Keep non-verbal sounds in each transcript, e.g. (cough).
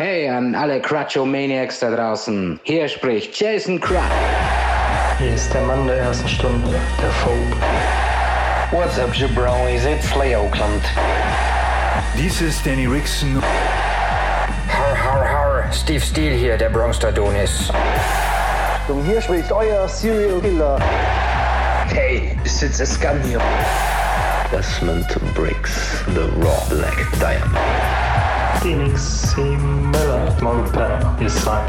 Hey an alle Crutcho-Maniacs da draußen. Hier spricht Jason Crutch. Hier ist der Mann der ersten Stunde, der Phobe. What's up, jabronis? It's Lay Oakland. Dies ist Danny Rickson. Har, har, har. Steve Steele hier, der Bronx Adonis. Und hier spricht euer Serial Killer. Hey, it's a scam hier. Desmond Briggs, The Raw Black Diamond. Phoenix C. Miller, Monper, Design.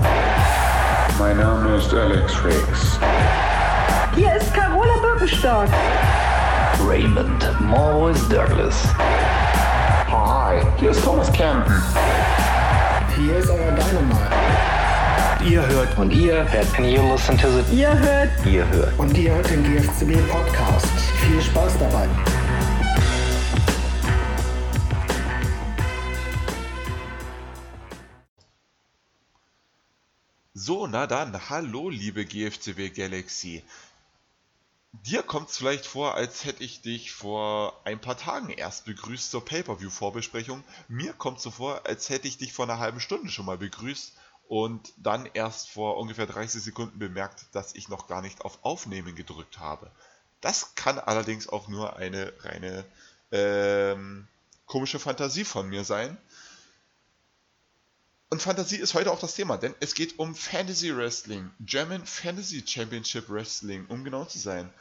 Mein Name ist Alex Riggs. Hier ist Carola Birkenstock. Raymond Morris Douglas. Hi, hier ist Thomas Campen. Hier ist euer Dynamite. Ihr hört und ihr hört and you listen to the Ihr hört Ihr hört und ihr hört den GFCB Podcast. Viel Spaß dabei. So, na dann, hallo liebe GFCW Galaxy. Dir kommt es vielleicht vor, als hätte ich dich vor ein paar Tagen erst begrüßt zur Pay-Per-View-Vorbesprechung. Mir kommt es so vor, als hätte ich dich vor einer halben Stunde schon mal begrüßt und dann erst vor ungefähr 30 Sekunden bemerkt, dass ich noch gar nicht auf Aufnehmen gedrückt habe. Das kann allerdings auch nur eine reine ähm, komische Fantasie von mir sein. Und Fantasie ist heute auch das Thema, denn es geht um Fantasy Wrestling, German Fantasy Championship Wrestling, um genau zu sein.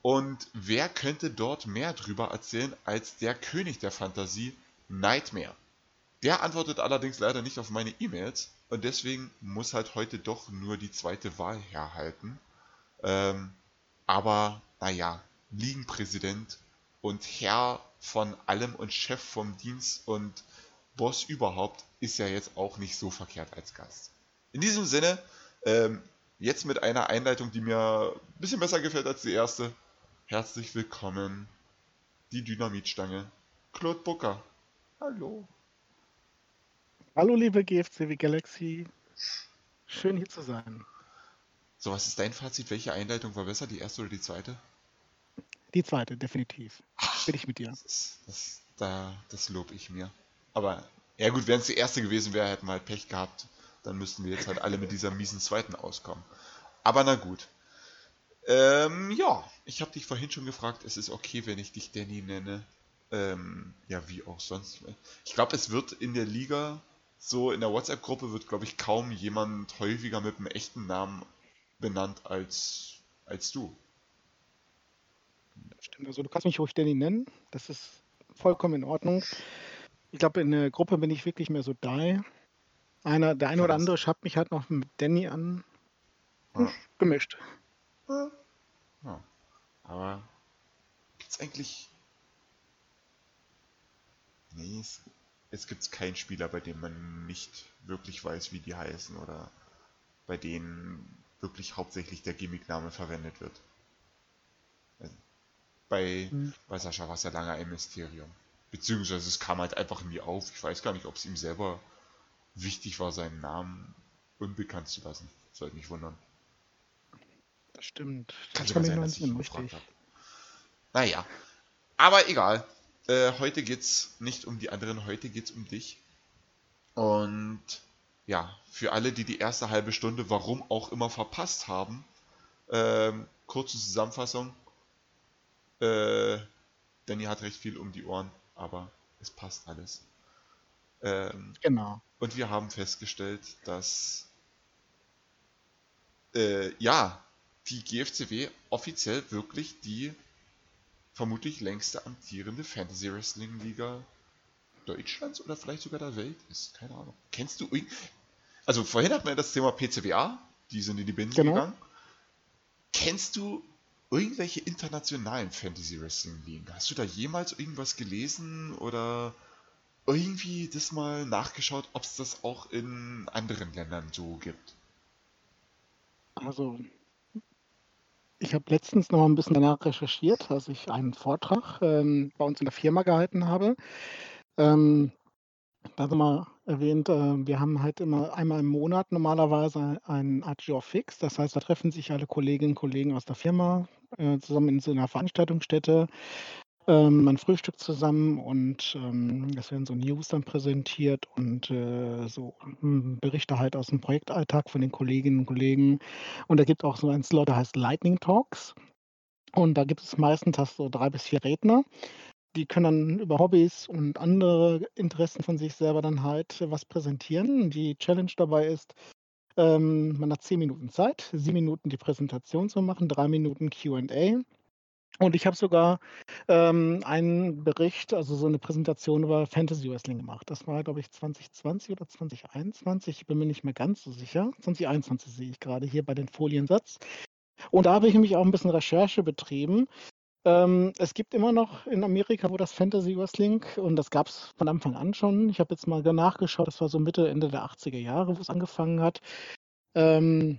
Und wer könnte dort mehr drüber erzählen als der König der Fantasie, Nightmare? Der antwortet allerdings leider nicht auf meine E-Mails und deswegen muss halt heute doch nur die zweite Wahl herhalten. Ähm, aber naja, Ligenpräsident und Herr von allem und Chef vom Dienst und Boss überhaupt ist ja jetzt auch nicht so verkehrt als Gast. In diesem Sinne, ähm, jetzt mit einer Einleitung, die mir ein bisschen besser gefällt als die erste. Herzlich willkommen, die Dynamitstange, Claude Booker. Hallo. Hallo liebe GFCW Galaxy. Schön hier zu sein. So, was ist dein Fazit? Welche Einleitung war besser, die erste oder die zweite? Die zweite, definitiv. Bin ich mit dir. Das, das, da, das lob ich mir. Aber, ja gut, wenn es die erste gewesen wäre, hätten wir halt Pech gehabt. Dann müssten wir jetzt halt alle mit dieser miesen zweiten auskommen. Aber na gut. Ähm, ja, ich habe dich vorhin schon gefragt, es ist okay, wenn ich dich Danny nenne. Ähm, ja, wie auch sonst. Ich glaube, es wird in der Liga, so in der WhatsApp-Gruppe, wird, glaube ich, kaum jemand häufiger mit einem echten Namen benannt als, als du. Stimmt, also du kannst mich ruhig Danny nennen. Das ist vollkommen in Ordnung. Ich glaube, in der Gruppe bin ich wirklich mehr so Die. Einer, der eine oder andere schreibt mich halt noch mit Danny an. Ja. Gemischt. Ja. Aber gibt's eigentlich. Nee, es, es gibt keinen Spieler, bei dem man nicht wirklich weiß, wie die heißen oder bei denen wirklich hauptsächlich der Gimmickname verwendet wird. Also, bei, Hm. bei Sascha war es ja lange ein Mysterium. Beziehungsweise es kam halt einfach nie auf. Ich weiß gar nicht, ob es ihm selber wichtig war, seinen Namen unbekannt zu lassen. Sollte mich wundern. Das stimmt. Kann Das sogar sein, dass ich ihn gefragt richtig. habe. Naja. Aber egal. Äh, heute geht's nicht um die anderen, heute geht's um dich. Und ja, für alle, die die erste halbe Stunde, warum auch immer, verpasst haben, ähm, kurze Zusammenfassung. Äh, Danny hat recht viel um die Ohren, aber es passt alles. Ähm, Genau. und wir haben festgestellt, dass äh, ja, die GFCW offiziell wirklich die vermutlich längste amtierende Fantasy Wrestling Liga Deutschlands oder vielleicht sogar der Welt ist. Keine Ahnung. Kennst du. Also vorhin hatten wir das Thema PCWA, die sind in die Binsen Genau. gegangen. Kennst du irgendwelche internationalen Fantasy Wrestling Ligen? Hast du da jemals irgendwas gelesen oder irgendwie das mal nachgeschaut, ob es das auch in anderen Ländern so gibt? Also, ich habe letztens noch ein bisschen danach recherchiert, als ich einen Vortrag ähm, bei uns in der Firma gehalten habe. Ähm, da haben wir erwähnt, äh, wir haben halt immer einmal im Monat normalerweise ein Agio Fix. Das heißt, da treffen sich alle Kolleginnen und Kollegen aus der Firma äh, zusammen in so einer Veranstaltungsstätte. ähm, man frühstückt zusammen und ähm, es werden so News dann präsentiert und äh, so hm, Berichte halt aus dem Projektalltag von den Kolleginnen und Kollegen. Und da gibt auch so ein Slot, der heißt Lightning Talks. Und da gibt es meistens so drei bis vier Redner. Die können dann über Hobbys und andere Interessen von sich selber dann halt was präsentieren. Die Challenge dabei ist, ähm, man hat zehn Minuten Zeit, sieben Minuten die Präsentation zu machen, drei Minuten QA. Und ich habe sogar ähm, einen Bericht, also so eine Präsentation über Fantasy Wrestling gemacht. Das war, glaube ich, 2020 oder 2021. Ich bin mir nicht mehr ganz so sicher. 2021 sehe ich gerade hier bei den Foliensatz. Und da habe ich nämlich auch ein bisschen Recherche betrieben. Ähm, es gibt immer noch in Amerika, wo das Fantasy Wrestling, und das gab es von Anfang an schon. Ich habe jetzt mal nachgeschaut, das war so Mitte, Ende der 80er Jahre, wo es angefangen hat. Ähm,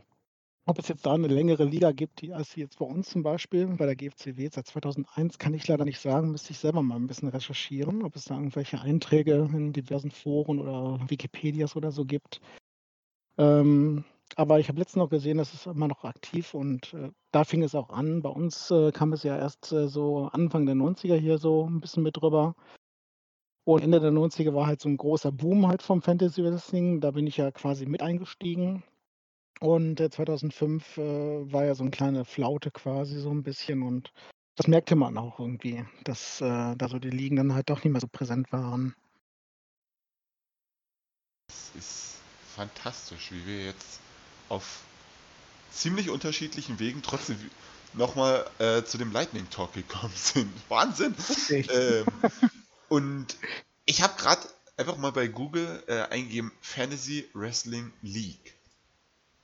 ob es jetzt da eine längere Liga gibt, die als jetzt bei uns zum Beispiel, bei der GFCW seit 2001, kann ich leider nicht sagen, müsste ich selber mal ein bisschen recherchieren, ob es da irgendwelche Einträge in diversen Foren oder Wikipedias oder so gibt. Ähm, aber ich habe letztens noch gesehen, das ist immer noch aktiv und äh, da fing es auch an. Bei uns äh, kam es ja erst äh, so Anfang der 90er hier so ein bisschen mit drüber. Und Ende der 90er war halt so ein großer Boom halt vom Fantasy Wrestling. Da bin ich ja quasi mit eingestiegen. Und äh, 2005 äh, war ja so eine kleine Flaute quasi so ein bisschen und das merkte man auch irgendwie, dass äh, da so die Ligen dann halt doch nicht mehr so präsent waren. Es ist fantastisch, wie wir jetzt auf ziemlich unterschiedlichen Wegen trotzdem nochmal äh, zu dem Lightning Talk gekommen (laughs) sind. Wahnsinn! Ähm, (laughs) und ich habe gerade einfach mal bei Google äh, eingegeben Fantasy Wrestling League.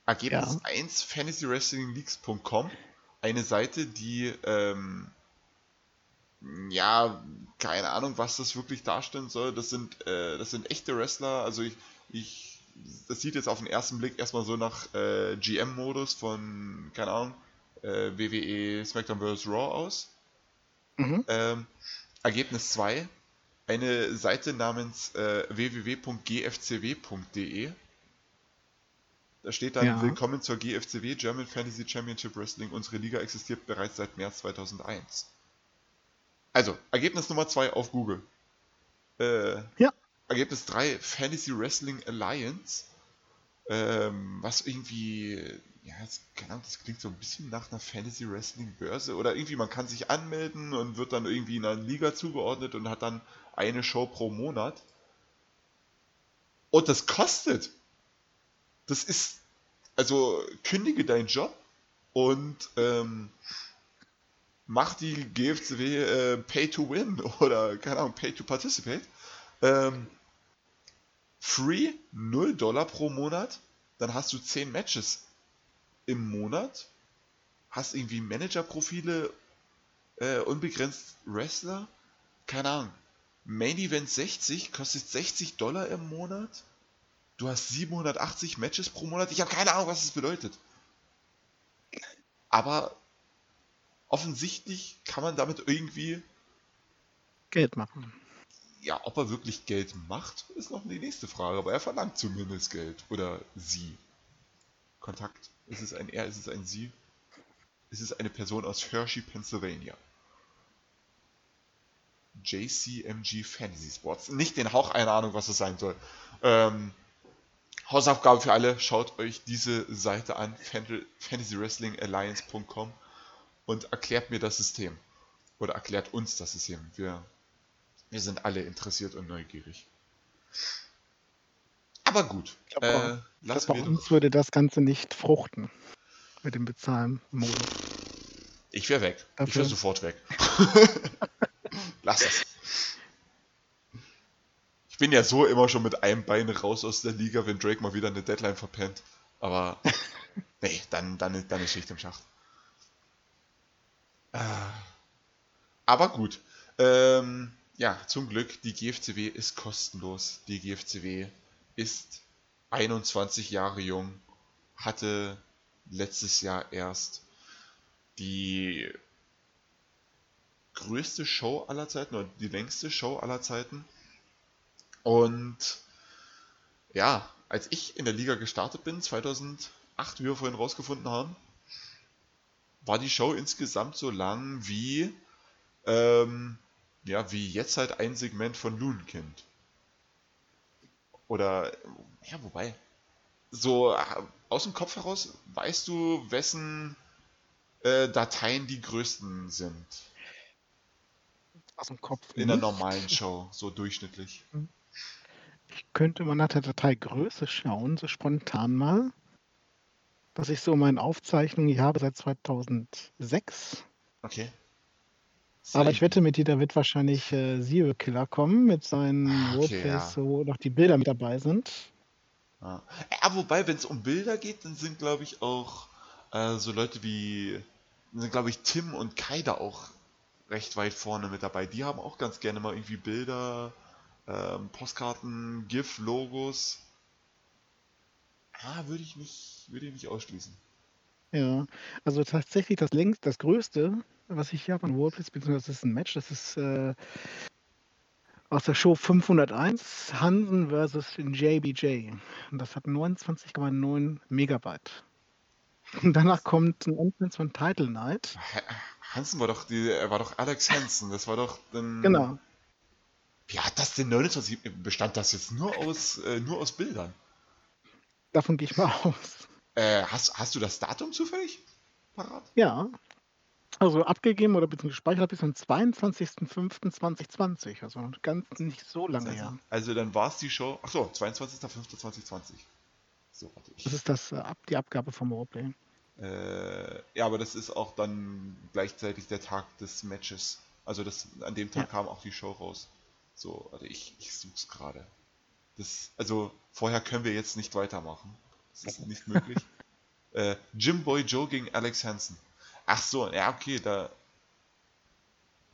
Ergebnis ja. 1 fantasywrestlingleagues.com. Eine Seite, die ähm, ja, keine Ahnung, was das wirklich darstellen soll. Das sind, äh, das sind echte Wrestler. Also ich, ich, das sieht jetzt auf den ersten Blick erstmal so nach äh, GM-Modus von, keine Ahnung, äh, WWE SmackDown vs. Raw aus. Mhm. Ähm, Ergebnis 2, eine Seite namens äh, www.gfcw.de da steht dann, ja. willkommen zur GFCW, German Fantasy Championship Wrestling. Unsere Liga existiert bereits seit März 2001. Also, Ergebnis Nummer 2 auf Google. Äh, ja. Ergebnis 3, Fantasy Wrestling Alliance. Ähm, was irgendwie, ja, das, das klingt so ein bisschen nach einer Fantasy Wrestling Börse. Oder irgendwie, man kann sich anmelden und wird dann irgendwie in einer Liga zugeordnet und hat dann eine Show pro Monat. Und das kostet das ist, also kündige deinen Job und ähm, mach die GFCW äh, Pay to Win (laughs) oder, keine Ahnung, Pay to Participate. Ähm, free, 0 Dollar pro Monat, dann hast du 10 Matches im Monat, hast irgendwie Managerprofile, äh, unbegrenzt Wrestler, keine Ahnung. Main Event 60 kostet 60 Dollar im Monat du hast 780 Matches pro Monat. Ich habe keine Ahnung, was das bedeutet. Aber offensichtlich kann man damit irgendwie Geld machen. Ja, ob er wirklich Geld macht, ist noch die nächste Frage. Aber er verlangt zumindest Geld. Oder sie. Kontakt. Ist es ein er, ist es ein sie? Ist es eine Person aus Hershey, Pennsylvania? JCMG Fantasy Sports. Nicht den Hauch einer Ahnung, was es sein soll. Ähm, Hausaufgabe für alle, schaut euch diese Seite an, fantasywrestlingalliance.com und erklärt mir das System. Oder erklärt uns das System. Wir, wir sind alle interessiert und neugierig. Aber gut, glaub, äh, lassen glaub, uns würde das Ganze nicht fruchten mit dem Bezahlen-Modus. Ich wäre weg. Dafür. Ich wäre sofort weg. (laughs) Lass das bin ja so immer schon mit einem Bein raus aus der Liga, wenn Drake mal wieder eine Deadline verpennt. Aber (laughs) nee, dann, dann, dann ist Schicht im Schacht. Äh, aber gut. Ähm, ja, zum Glück, die GFCW ist kostenlos. Die GFCW ist 21 Jahre jung, hatte letztes Jahr erst die größte Show aller Zeiten oder die längste Show aller Zeiten und ja, als ich in der Liga gestartet bin, 2008, wie wir vorhin rausgefunden haben, war die Show insgesamt so lang wie ähm, Ja, wie jetzt halt ein Segment von Loonkind. Oder, ja, wobei, so äh, aus dem Kopf heraus, weißt du, wessen äh, Dateien die größten sind? Aus dem Kopf. In der normalen (laughs) Show, so durchschnittlich. Ich könnte mal nach der Dateigröße schauen, so spontan mal. Was ich so in meinen Aufzeichnungen hier habe seit 2006. Okay. Aber ich wette mit dir, da wird wahrscheinlich äh, Zero Killer kommen mit seinen Ah, okay, Roleplays, ja. wo noch die Bilder mit dabei sind. Ja, ja wobei, wenn es um Bilder geht, dann sind, glaube ich, auch äh, so Leute wie, sind, glaube ich, Tim und Kai da auch recht weit vorne mit dabei. Die haben auch ganz gerne mal irgendwie Bilder, ähm, Postkarten, GIF, Logos. Ah, würde ich nicht, würde ich nicht ausschließen. Ja, also tatsächlich das längst, das größte, was ich hier habe an Roleplays, beziehungsweise das ist ein Match, das ist äh, aus der Show 501, Hansen versus JBJ. Und das hat 29,9 Megabyte. Und danach kommt ein Entrance von Title Night. Hansen war doch die, er war doch Alex Hansen, das war doch dann. Genau. Wie hat das denn 29? Bestand das jetzt nur aus, äh, nur aus Bildern? Davon gehe ich mal (laughs) aus. Äh, hast, hast du das Datum zufällig parat? Ja. Also abgegeben oder beziehungsweise gespeichert bis am 22.05.2020. Also ganz nicht so lange her. Also dann war es die Show. Achso, 22.05.2020. So, warte ich. Das ist das, äh, die Abgabe vom Roleplay. Äh, ja, aber das ist auch dann gleichzeitig der Tag des Matches. Also das, an dem Tag Ja. kam auch die Show raus. So, warte, ich, ich such's gerade. Das, also vorher können wir jetzt nicht weitermachen. Das ist nicht möglich. (laughs) äh, Jim Boy Joe gegen Alex Hansen. Ach so, ja, okay, da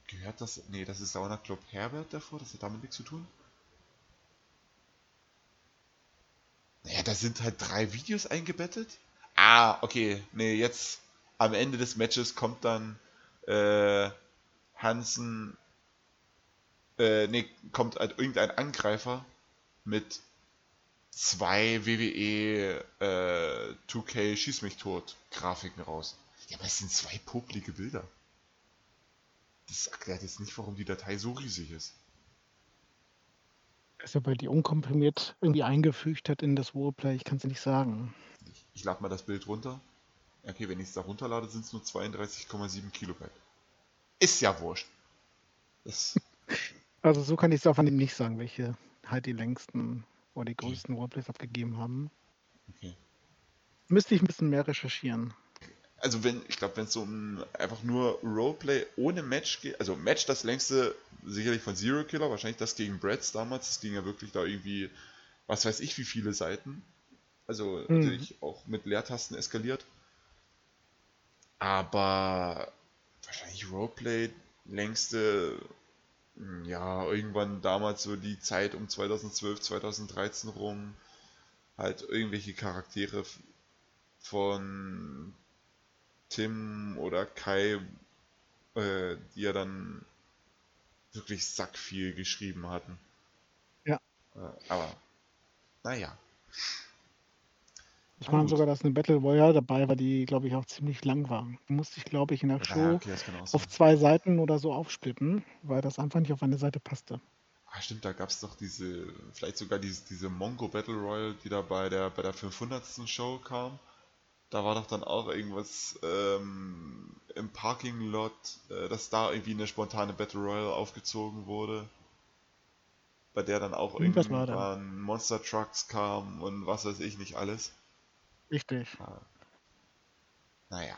gehört das. Nee, das ist Sauna Club Herbert davor, das hat damit nichts zu tun. Naja, da sind halt drei Videos eingebettet. Ah, okay. Nee, jetzt am Ende des Matches kommt dann äh, Hansen. Äh, nee, kommt halt irgendein Angreifer mit zwei WWE äh, 2K Schieß mich tot Grafiken raus. Ja, aber es sind zwei popelige Bilder. Das erklärt jetzt nicht, warum die Datei so riesig ist. Ist ja bei die unkomprimiert irgendwie eingefügt hat in das Roleplay, ich kann es nicht sagen. Ich, ich lade mal das Bild runter. Okay, wenn ich es da runterlade, sind es nur 32,7 Kilobyte. Ist ja wurscht. Das, (laughs) Also so kann ich es auf dem nicht sagen, welche halt die längsten oder die größten Roleplays abgegeben haben. okay. Müsste ich ein bisschen mehr recherchieren. Also wenn, ich glaube, wenn es so um einfach nur Roleplay ohne Match geht, also Match das längste sicherlich von Zero Killer, wahrscheinlich das gegen Brads damals, das ging ja wirklich da irgendwie, was weiß ich, wie viele Seiten. Also Mhm. natürlich auch mit Leertasten eskaliert. Aber wahrscheinlich Roleplay längste, ja, irgendwann damals so die Zeit um 2012, 2013 rum, halt irgendwelche Charaktere von Tim oder Kai, äh, die ja dann wirklich sackviel geschrieben hatten. Ja. Äh, aber, naja. Ich meine sogar, dass eine Battle Royale dabei war, die, glaube ich, auch ziemlich lang war. Die musste ich, glaube ich, in der Ja, Show okay, auf zwei Seiten oder so aufsplitten, weil das einfach nicht auf eine Seite passte. Ah, stimmt, da gab es doch diese, vielleicht sogar diese, diese Mongo Battle Royale, die da bei der, bei der 500. Show kam. Da war doch dann auch irgendwas ähm, im Parking Lot, äh, dass da irgendwie eine spontane Battle Royale aufgezogen wurde. Bei der dann auch da. irgendwann Monster Trucks kam und was weiß ich nicht alles. Richtig. Naja.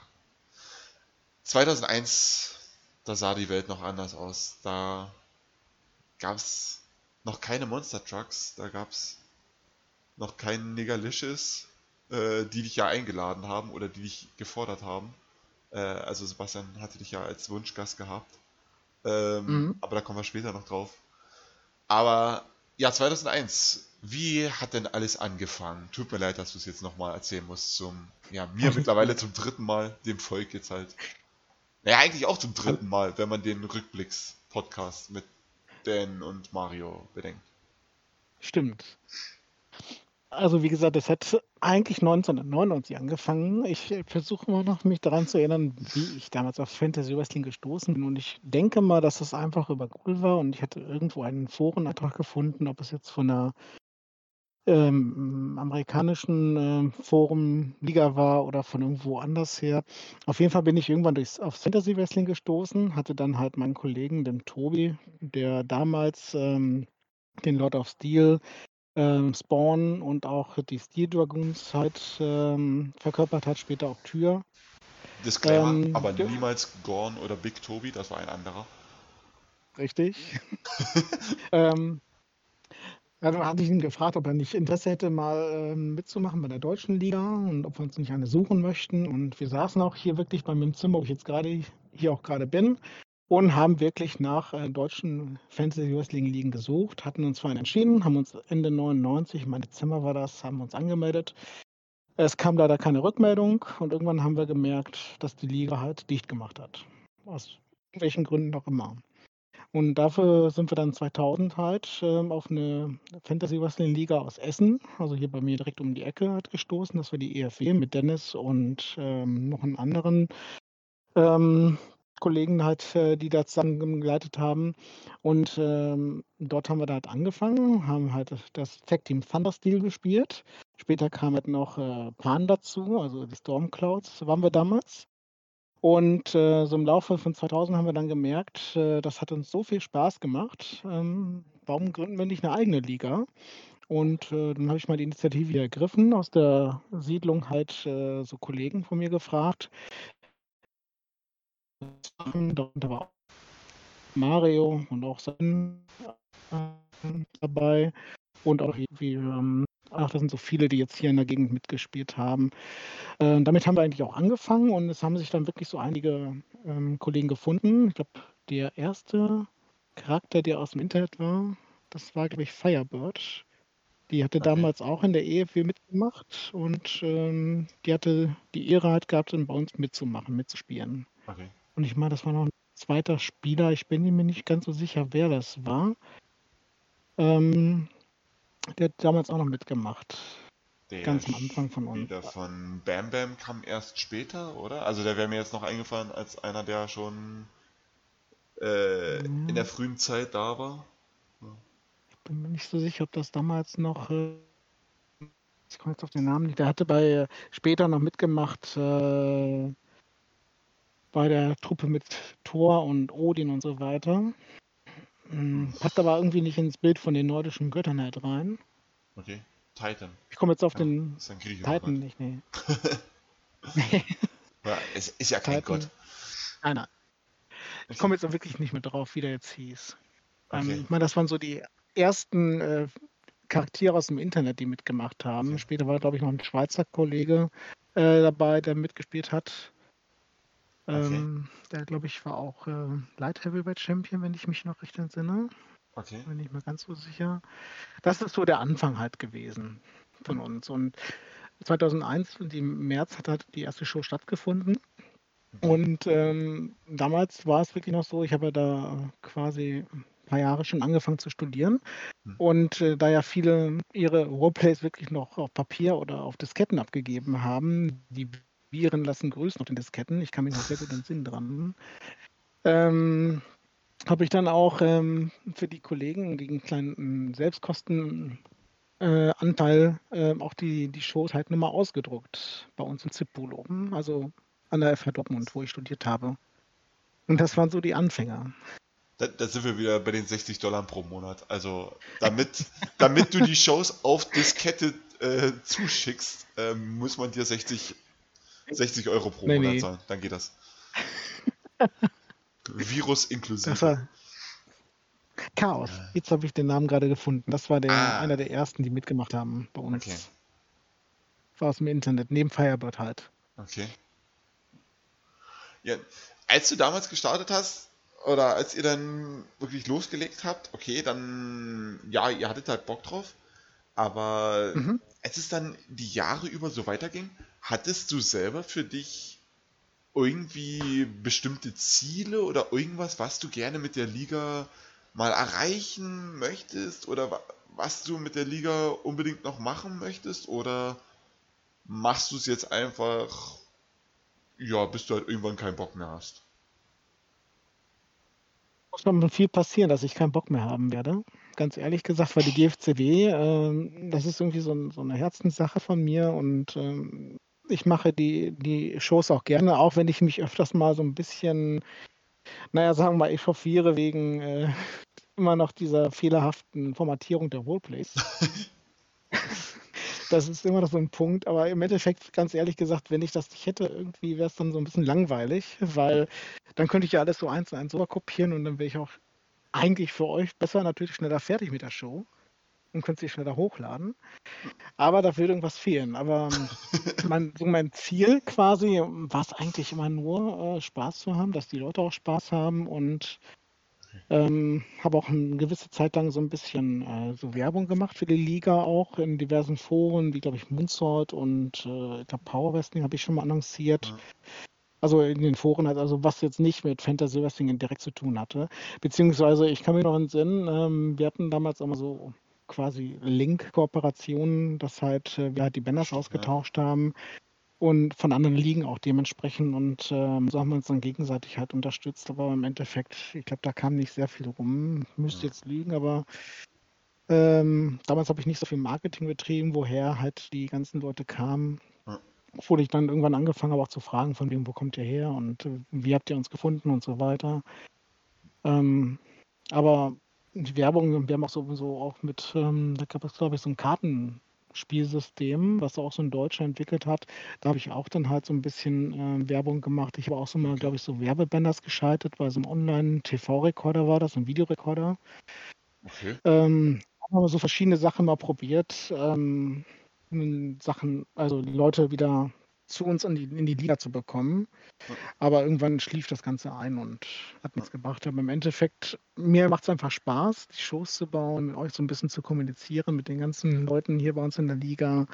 2001, da sah die Welt noch anders aus. Da gab es noch keine Monster Trucks, da gab es noch keinen Negalicious, äh, die dich ja eingeladen haben oder die dich gefordert haben. Äh, also Sebastian hatte dich ja als Wunschgast gehabt. Ähm, Mhm. Aber da kommen wir später noch drauf. Aber ja, 2001. Wie hat denn alles angefangen? Tut mir leid, dass du es jetzt nochmal erzählen musst. Zum, ja, mir (laughs) mittlerweile zum dritten Mal, dem Volk jetzt halt. Naja, eigentlich auch zum dritten Mal, wenn man den Rückblicks-Podcast mit Dan und Mario bedenkt. Stimmt. Also wie gesagt, es hat eigentlich 1999 angefangen. Ich versuche immer noch, mich daran zu erinnern, wie ich damals auf Fantasy Wrestling gestoßen bin. Und ich denke mal, dass es einfach über Google war und ich hatte irgendwo einen Forenantrag gefunden, ob es jetzt von einer ähm, amerikanischen äh, Forum war oder von irgendwo anders her. Auf jeden Fall bin ich irgendwann durchs, aufs Fantasy Wrestling gestoßen, hatte dann halt meinen Kollegen, den Tobi, der damals ähm, den Lord of Steel ähm, Spawn und auch die Steel Dragoons halt ähm, verkörpert hat, später auch Tür. Disclaimer, ähm, aber niemals Gorn oder Big Toby, das war ein anderer. Richtig. (laughs) ähm, dann hatte ich ihn gefragt, ob er nicht Interesse hätte, mal ähm, mitzumachen bei der deutschen Liga und ob wir uns nicht eine suchen möchten. Und wir saßen auch hier wirklich bei mir im Zimmer, wo ich jetzt gerade hier auch gerade bin und haben wirklich nach äh, deutschen Fantasy Wrestling Ligen gesucht, hatten uns für einen entschieden, haben uns Ende 99, mein Dezember war das, haben uns angemeldet. Es kam leider keine Rückmeldung und irgendwann haben wir gemerkt, dass die Liga halt dicht gemacht hat. Aus welchen Gründen auch immer. Und dafür sind wir dann 2000 halt äh, auf eine Fantasy Wrestling Liga aus Essen, also hier bei mir direkt um die Ecke, halt gestoßen. Das war die EFW mit Dennis und ähm, noch einem anderen ähm, Kollegen halt, äh, die da zusammen geleitet haben. Und ähm, dort haben wir da halt angefangen, haben halt das Tag Team Thundersteel gespielt. Später kam halt noch äh, Pan dazu, also die Stormclouds waren wir damals. Und äh, so im Laufe von 2000 haben wir dann gemerkt, äh, das hat uns so viel Spaß gemacht. Ähm, warum gründen wir nicht eine eigene Liga? Und äh, dann habe ich mal die Initiative ergriffen, aus der Siedlung halt äh, so Kollegen von mir gefragt, darunter war auch Mario und auch sein äh, dabei und auch wie, ähm, ach, das sind so viele, die jetzt hier in der Gegend mitgespielt haben. Äh, damit haben wir eigentlich auch angefangen und es haben sich dann wirklich so einige ähm, Kollegen gefunden. Ich glaube, der erste Charakter, der aus dem Internet war, das war, glaube ich, Firebird. Die hatte okay. damals auch in der EFW mitgemacht und ähm, die hatte die Ehre halt gehabt, bei uns mitzumachen, mitzuspielen. Okay. Und ich meine, das war noch ein zweiter Spieler. Ich bin mir nicht ganz so sicher, wer das war. Ähm, der hat damals auch noch mitgemacht. Der ganz am Anfang von uns. Der von Bam Bam kam erst später, oder? Also der wäre mir jetzt noch eingefallen als einer, der schon äh, ja. in der frühen Zeit da war. Ja. Ich bin mir nicht so sicher, ob das damals noch. Äh, ich komme jetzt auf den Namen nicht. Der hatte bei äh, später noch mitgemacht. Äh, bei der Truppe mit Thor und Odin und so weiter. Hm, passt aber irgendwie nicht ins Bild von den nordischen Göttern halt rein. Okay, Titan. Ich komme jetzt auf ja, den Titan nicht, nee. (laughs) es ist ja kein Titan. Gott. Nein, nein. Ich komme jetzt auch wirklich nicht mehr drauf, wie der jetzt hieß. Ähm, okay. Ähm, ich meine, das waren so die ersten äh, Charaktere aus dem Internet, die mitgemacht haben. Okay. Später war, glaube ich, noch ein Schweizer Kollege äh, dabei, der mitgespielt hat. Ähm, der, glaube ich, war auch äh, Light Heavyweight Champion, wenn ich mich noch recht entsinne. Okay. Bin ich mir ganz so sicher. Das ist so der Anfang halt gewesen von mhm. uns. Und 2001, im März, hat halt die erste Show stattgefunden. Mhm. Und ähm, damals war es wirklich noch so, ich habe ja da quasi ein paar Jahre schon angefangen zu studieren. Mhm. Und äh, da ja viele ihre Roleplays wirklich noch auf Papier oder auf Disketten abgegeben haben, die Viren lassen grüßen auf den Disketten. Ich kann mich noch sehr gut entsinnen dran. Ähm, habe ich dann auch ähm, für die Kollegen gegen kleinen Selbstkostenanteil äh, äh, auch die, die Shows halt nochmal ausgedruckt bei uns ZIP-Pool oben, also an der FH Dortmund, wo ich studiert habe. Und das waren so die Anfänger. Da, da, sind wir wieder bei den 60 Dollar pro Monat. Also damit, damit du die Shows auf Diskette äh, zuschickst, ähm, muss man dir 60 60 Euro pro nee, Monat nee. zahlen, dann geht das. Virus inklusive. Das war Chaos. Jetzt habe ich den Namen gerade gefunden. Das war der, ah. einer der ersten, die mitgemacht haben bei uns. Okay. War aus dem Internet, neben Firebird halt. Okay. Ja, als du damals gestartet hast, oder als ihr dann wirklich losgelegt habt, okay, dann, ja, ihr hattet halt Bock drauf, aber mhm. als es dann die Jahre über so weiterging, hattest du selber für dich irgendwie bestimmte Ziele oder irgendwas, was du gerne mit der Liga mal erreichen möchtest? Oder was du mit der Liga unbedingt noch machen möchtest? Oder machst du es jetzt einfach, ja, bis du halt irgendwann keinen Bock mehr hast? Muss noch viel passieren, dass ich keinen Bock mehr haben werde. Ganz ehrlich gesagt, weil die GFCW, äh, das ist irgendwie so, so, eine Herzenssache von mir und äh, ich mache die, die Shows auch gerne, auch wenn ich mich öfters mal so ein bisschen, naja, sagen wir mal, echauffiere wegen äh, (laughs) immer noch dieser fehlerhaften Formatierung der Roleplays. (laughs) das ist immer noch so ein Punkt, aber im Endeffekt, ganz ehrlich gesagt, wenn ich das nicht hätte, irgendwie wäre es dann so ein bisschen langweilig, weil dann könnte ich ja alles so eins zu eins so kopieren und dann wäre ich auch eigentlich für euch besser natürlich schneller fertig mit der Show und könnte sie schneller hochladen. Aber da würde irgendwas fehlen. Aber ähm, (laughs) mein, so mein Ziel quasi war es eigentlich immer nur, äh, Spaß zu haben, dass die Leute auch Spaß haben und ähm, habe auch eine gewisse Zeit lang so ein bisschen äh, so Werbung gemacht für die Liga auch in diversen Foren, wie glaube ich Moonsword und äh, ich glaube Power Wrestling habe ich schon mal annonciert. Ja. Also in den Foren, also was jetzt nicht mit Fantasy Wrestling direkt zu tun hatte. Beziehungsweise, ich kann mir noch entsinnen, ähm, wir hatten damals immer so quasi Link-Kooperationen, dass halt äh, wir halt die Banners ausgetauscht ja. haben und von anderen Ligen auch dementsprechend und ähm, so haben wir uns dann gegenseitig halt unterstützt, aber im Endeffekt, ich glaube, da kam nicht sehr viel rum. Ich müsste jetzt lügen, aber ähm, damals habe ich nicht so viel Marketing betrieben, woher halt die ganzen Leute kamen. Ja. Obwohl ich dann irgendwann angefangen habe auch zu fragen, von wem, wo kommt ihr her und äh, wie habt ihr uns gefunden und so weiter. Ähm, aber die Werbung, wir haben auch sowieso auch mit, ähm, da gab es glaube ich so ein Karten, Spielsystem, was auch so ein Deutscher entwickelt hat. Da habe ich auch dann halt so ein bisschen äh, Werbung gemacht. Ich habe auch so mal, glaube ich, so Werbebanners geschaltet, weil so ein Online-TV-Rekorder war das, ein Videorekorder. Okay. Ähm, haben wir so verschiedene Sachen mal probiert. Ähm, Sachen, also Leute wieder zu uns in die, in die Liga zu bekommen. Aber irgendwann schlief das Ganze ein und hat nichts gebracht. Aber im Endeffekt, mir macht es einfach Spaß, die Shows zu bauen, mit euch so ein bisschen zu kommunizieren, mit den ganzen Leuten hier bei uns in der Liga.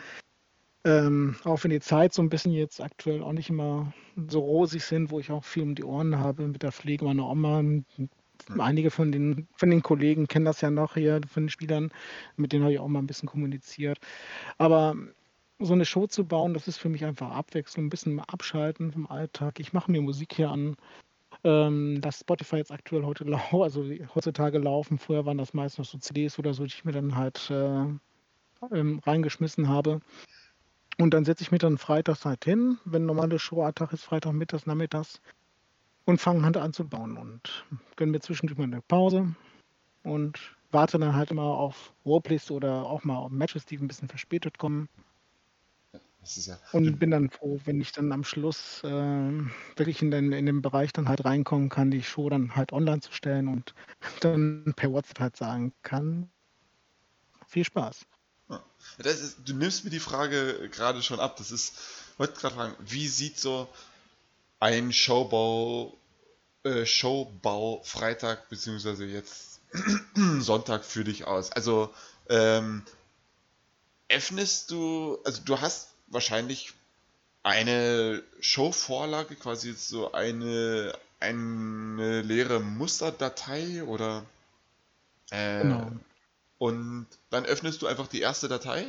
Ähm, auch wenn die Zeit so ein bisschen jetzt aktuell auch nicht immer so rosig sind, wo ich auch viel um die Ohren habe mit der Pflege meiner Oma. Einige von den, von den Kollegen kennen das ja noch hier, von den Spielern, mit denen habe ich auch mal ein bisschen kommuniziert. Aber so eine Show zu bauen, das ist für mich einfach Abwechslung, ein bisschen abschalten vom Alltag. Ich mache mir Musik hier an. Ähm, dass Spotify jetzt aktuell heute lau (laughs) also heutzutage laufen. Früher waren das meist noch so CDs oder so, die ich mir dann halt äh, ähm, reingeschmissen habe. Und dann setze ich mich dann freitags halt hin, wenn normale Showalltag ist, Freitag mittags, nachmittags und fange halt an zu bauen und gönne mir zwischendurch mal eine Pause und warte dann halt immer auf Roleplays oder auch mal auf Matches, die ein bisschen verspätet kommen. Ja und bin dann froh, wenn ich dann am Schluss äh, wirklich in den, in den Bereich dann halt reinkommen kann, die Show dann halt online zu stellen und (laughs) dann per WhatsApp halt sagen kann, viel Spaß. Ja. Ist, du nimmst mir die Frage gerade schon ab. Das ist, ich wollte gerade fragen, wie sieht so ein Showbau, äh, Showbau Freitag beziehungsweise jetzt (clears throat) Sonntag für dich aus? Also ähm, öffnest du, also du hast wahrscheinlich eine Showvorlage, quasi so eine, eine leere Musterdatei oder äh, genau. und dann öffnest du einfach die erste Datei,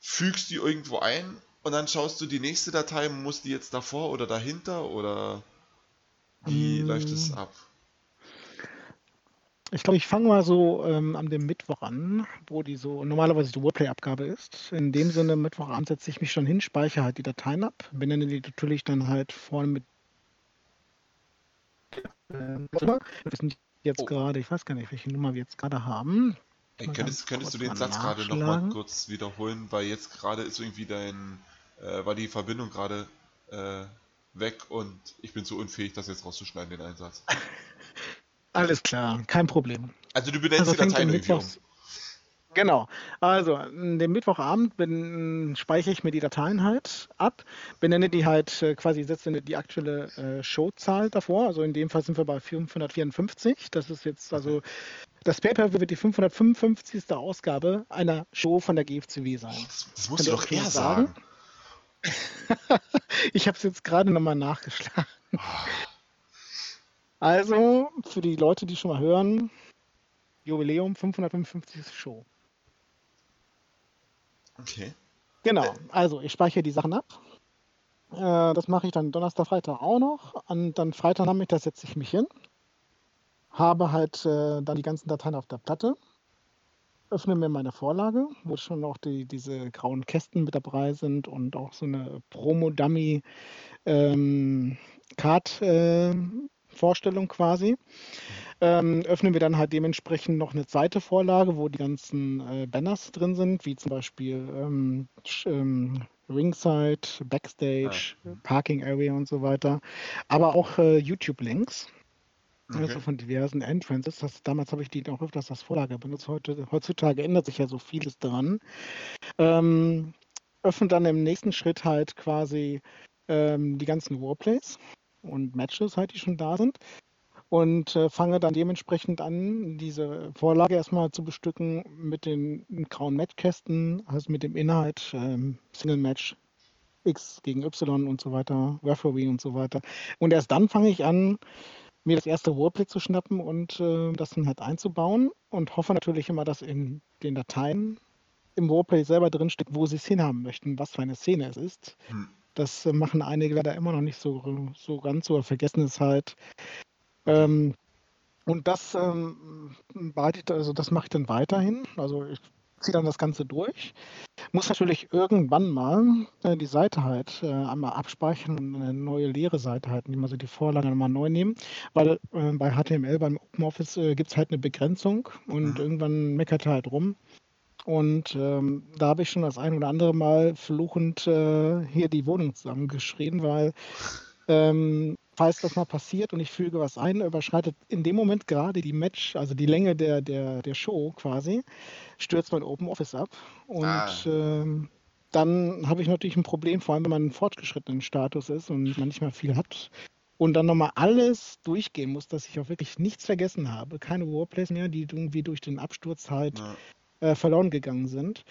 fügst die irgendwo ein und dann schaust du die nächste Datei, muss die jetzt davor oder dahinter oder wie hm. läuft es ab? Ich glaube, ich fange mal so ähm, an dem Mittwoch an, wo die so normalerweise die Wordplay-Abgabe ist. In dem Sinne, Mittwochabend setze ich mich schon hin, speichere halt die Dateien ab, benenne die natürlich dann halt vorne mit. Äh, wir sind jetzt oh. gerade, ich weiß gar nicht, welche Nummer wir jetzt gerade haben. Hey, könntest, könntest du den Satz gerade noch mal kurz wiederholen, weil jetzt gerade ist irgendwie dein, äh, war die Verbindung gerade äh, weg und ich bin so unfähig, das jetzt rauszuschneiden, den Einsatz. (laughs) Alles klar, kein Problem. Also du benennst also die Dateien irgendwie um. Genau. Also, den Mittwochabend bin, speichere ich mir die Dateien halt ab, benenne die halt äh, quasi, setze die aktuelle äh, Showzahl davor. Also in dem Fall sind wir bei 554. Das ist jetzt also das Paper wird die 555. Ausgabe einer Show von der GFCW sein. Das, das musst Könnt du doch eher sagen. sagen? (laughs) ich habe es jetzt gerade nochmal nachgeschlagen. Oh. Also, für die Leute, die schon mal hören, Jubiläum, 555. Show. Okay. Genau, also ich speichere die Sachen ab. Äh, das mache ich dann Donnerstag, Freitag auch noch. Und dann Freitag Nachmittag setze ich mich hin. Habe halt äh, dann die ganzen Dateien auf der Platte. Öffne mir meine Vorlage, wo schon auch die, diese grauen Kästen mit dabei sind und auch so eine Promo-Dummy ähm, Card-Vorstellung äh, quasi. Ähm, öffnen wir dann halt dementsprechend noch eine zweite Vorlage, wo die ganzen äh, Banners drin sind, wie zum Beispiel ähm, ähm, Ringside, Backstage, ja. Parking Area und so weiter. Aber auch äh, YouTube-Links. Okay. Also von diversen Entrances. Das, damals habe ich die auch öfters als Vorlage benutzt. Heute, heutzutage ändert sich ja so vieles daran. Ähm, öffnen dann im nächsten Schritt halt quasi ähm, die ganzen Warplays und Matches halt, die schon da sind. Und äh, fange dann dementsprechend an, diese Vorlage erstmal zu bestücken mit den grauen Matchkästen, also mit dem Inhalt ähm, Single Match X gegen Y und so weiter, Referee und so weiter. Und erst dann fange ich an, mir das erste Warplay zu schnappen und äh, das dann halt einzubauen und hoffe natürlich immer, dass in den Dateien im Warplay selber drinsteckt, wo sie es hinhaben möchten, was für eine Szene es ist. Hm. Das äh, machen einige leider immer noch nicht so, so ganz so, vergessen es halt. Ähm, und das ähm, also das mache ich dann weiterhin. Also ich ziehe dann das Ganze durch. Muss natürlich irgendwann mal äh, die Seite halt äh, einmal abspeichern und eine neue leere Seite halt nehmen, also die Vorlage nochmal neu nehmen, weil äh, bei HTML, beim OpenOffice äh, gibt es halt eine Begrenzung und mhm. irgendwann meckert er halt rum. Und ähm, da habe ich schon das ein oder andere Mal fluchend äh, hier die Wohnung zusammengeschrien, weil ähm, falls das mal passiert und ich füge was ein, überschreitet in dem Moment gerade die Match, also die Länge der, der, der Show quasi, stürzt mein Open Office ab. Und ah. ähm, dann habe ich natürlich ein Problem, vor allem wenn man einen fortgeschrittenen Status ist und man nicht mehr viel hat. Und dann nochmal alles durchgehen muss, dass ich auch wirklich nichts vergessen habe. Keine Warplays mehr, die irgendwie durch den Absturz halt ja. Äh, verloren gegangen sind.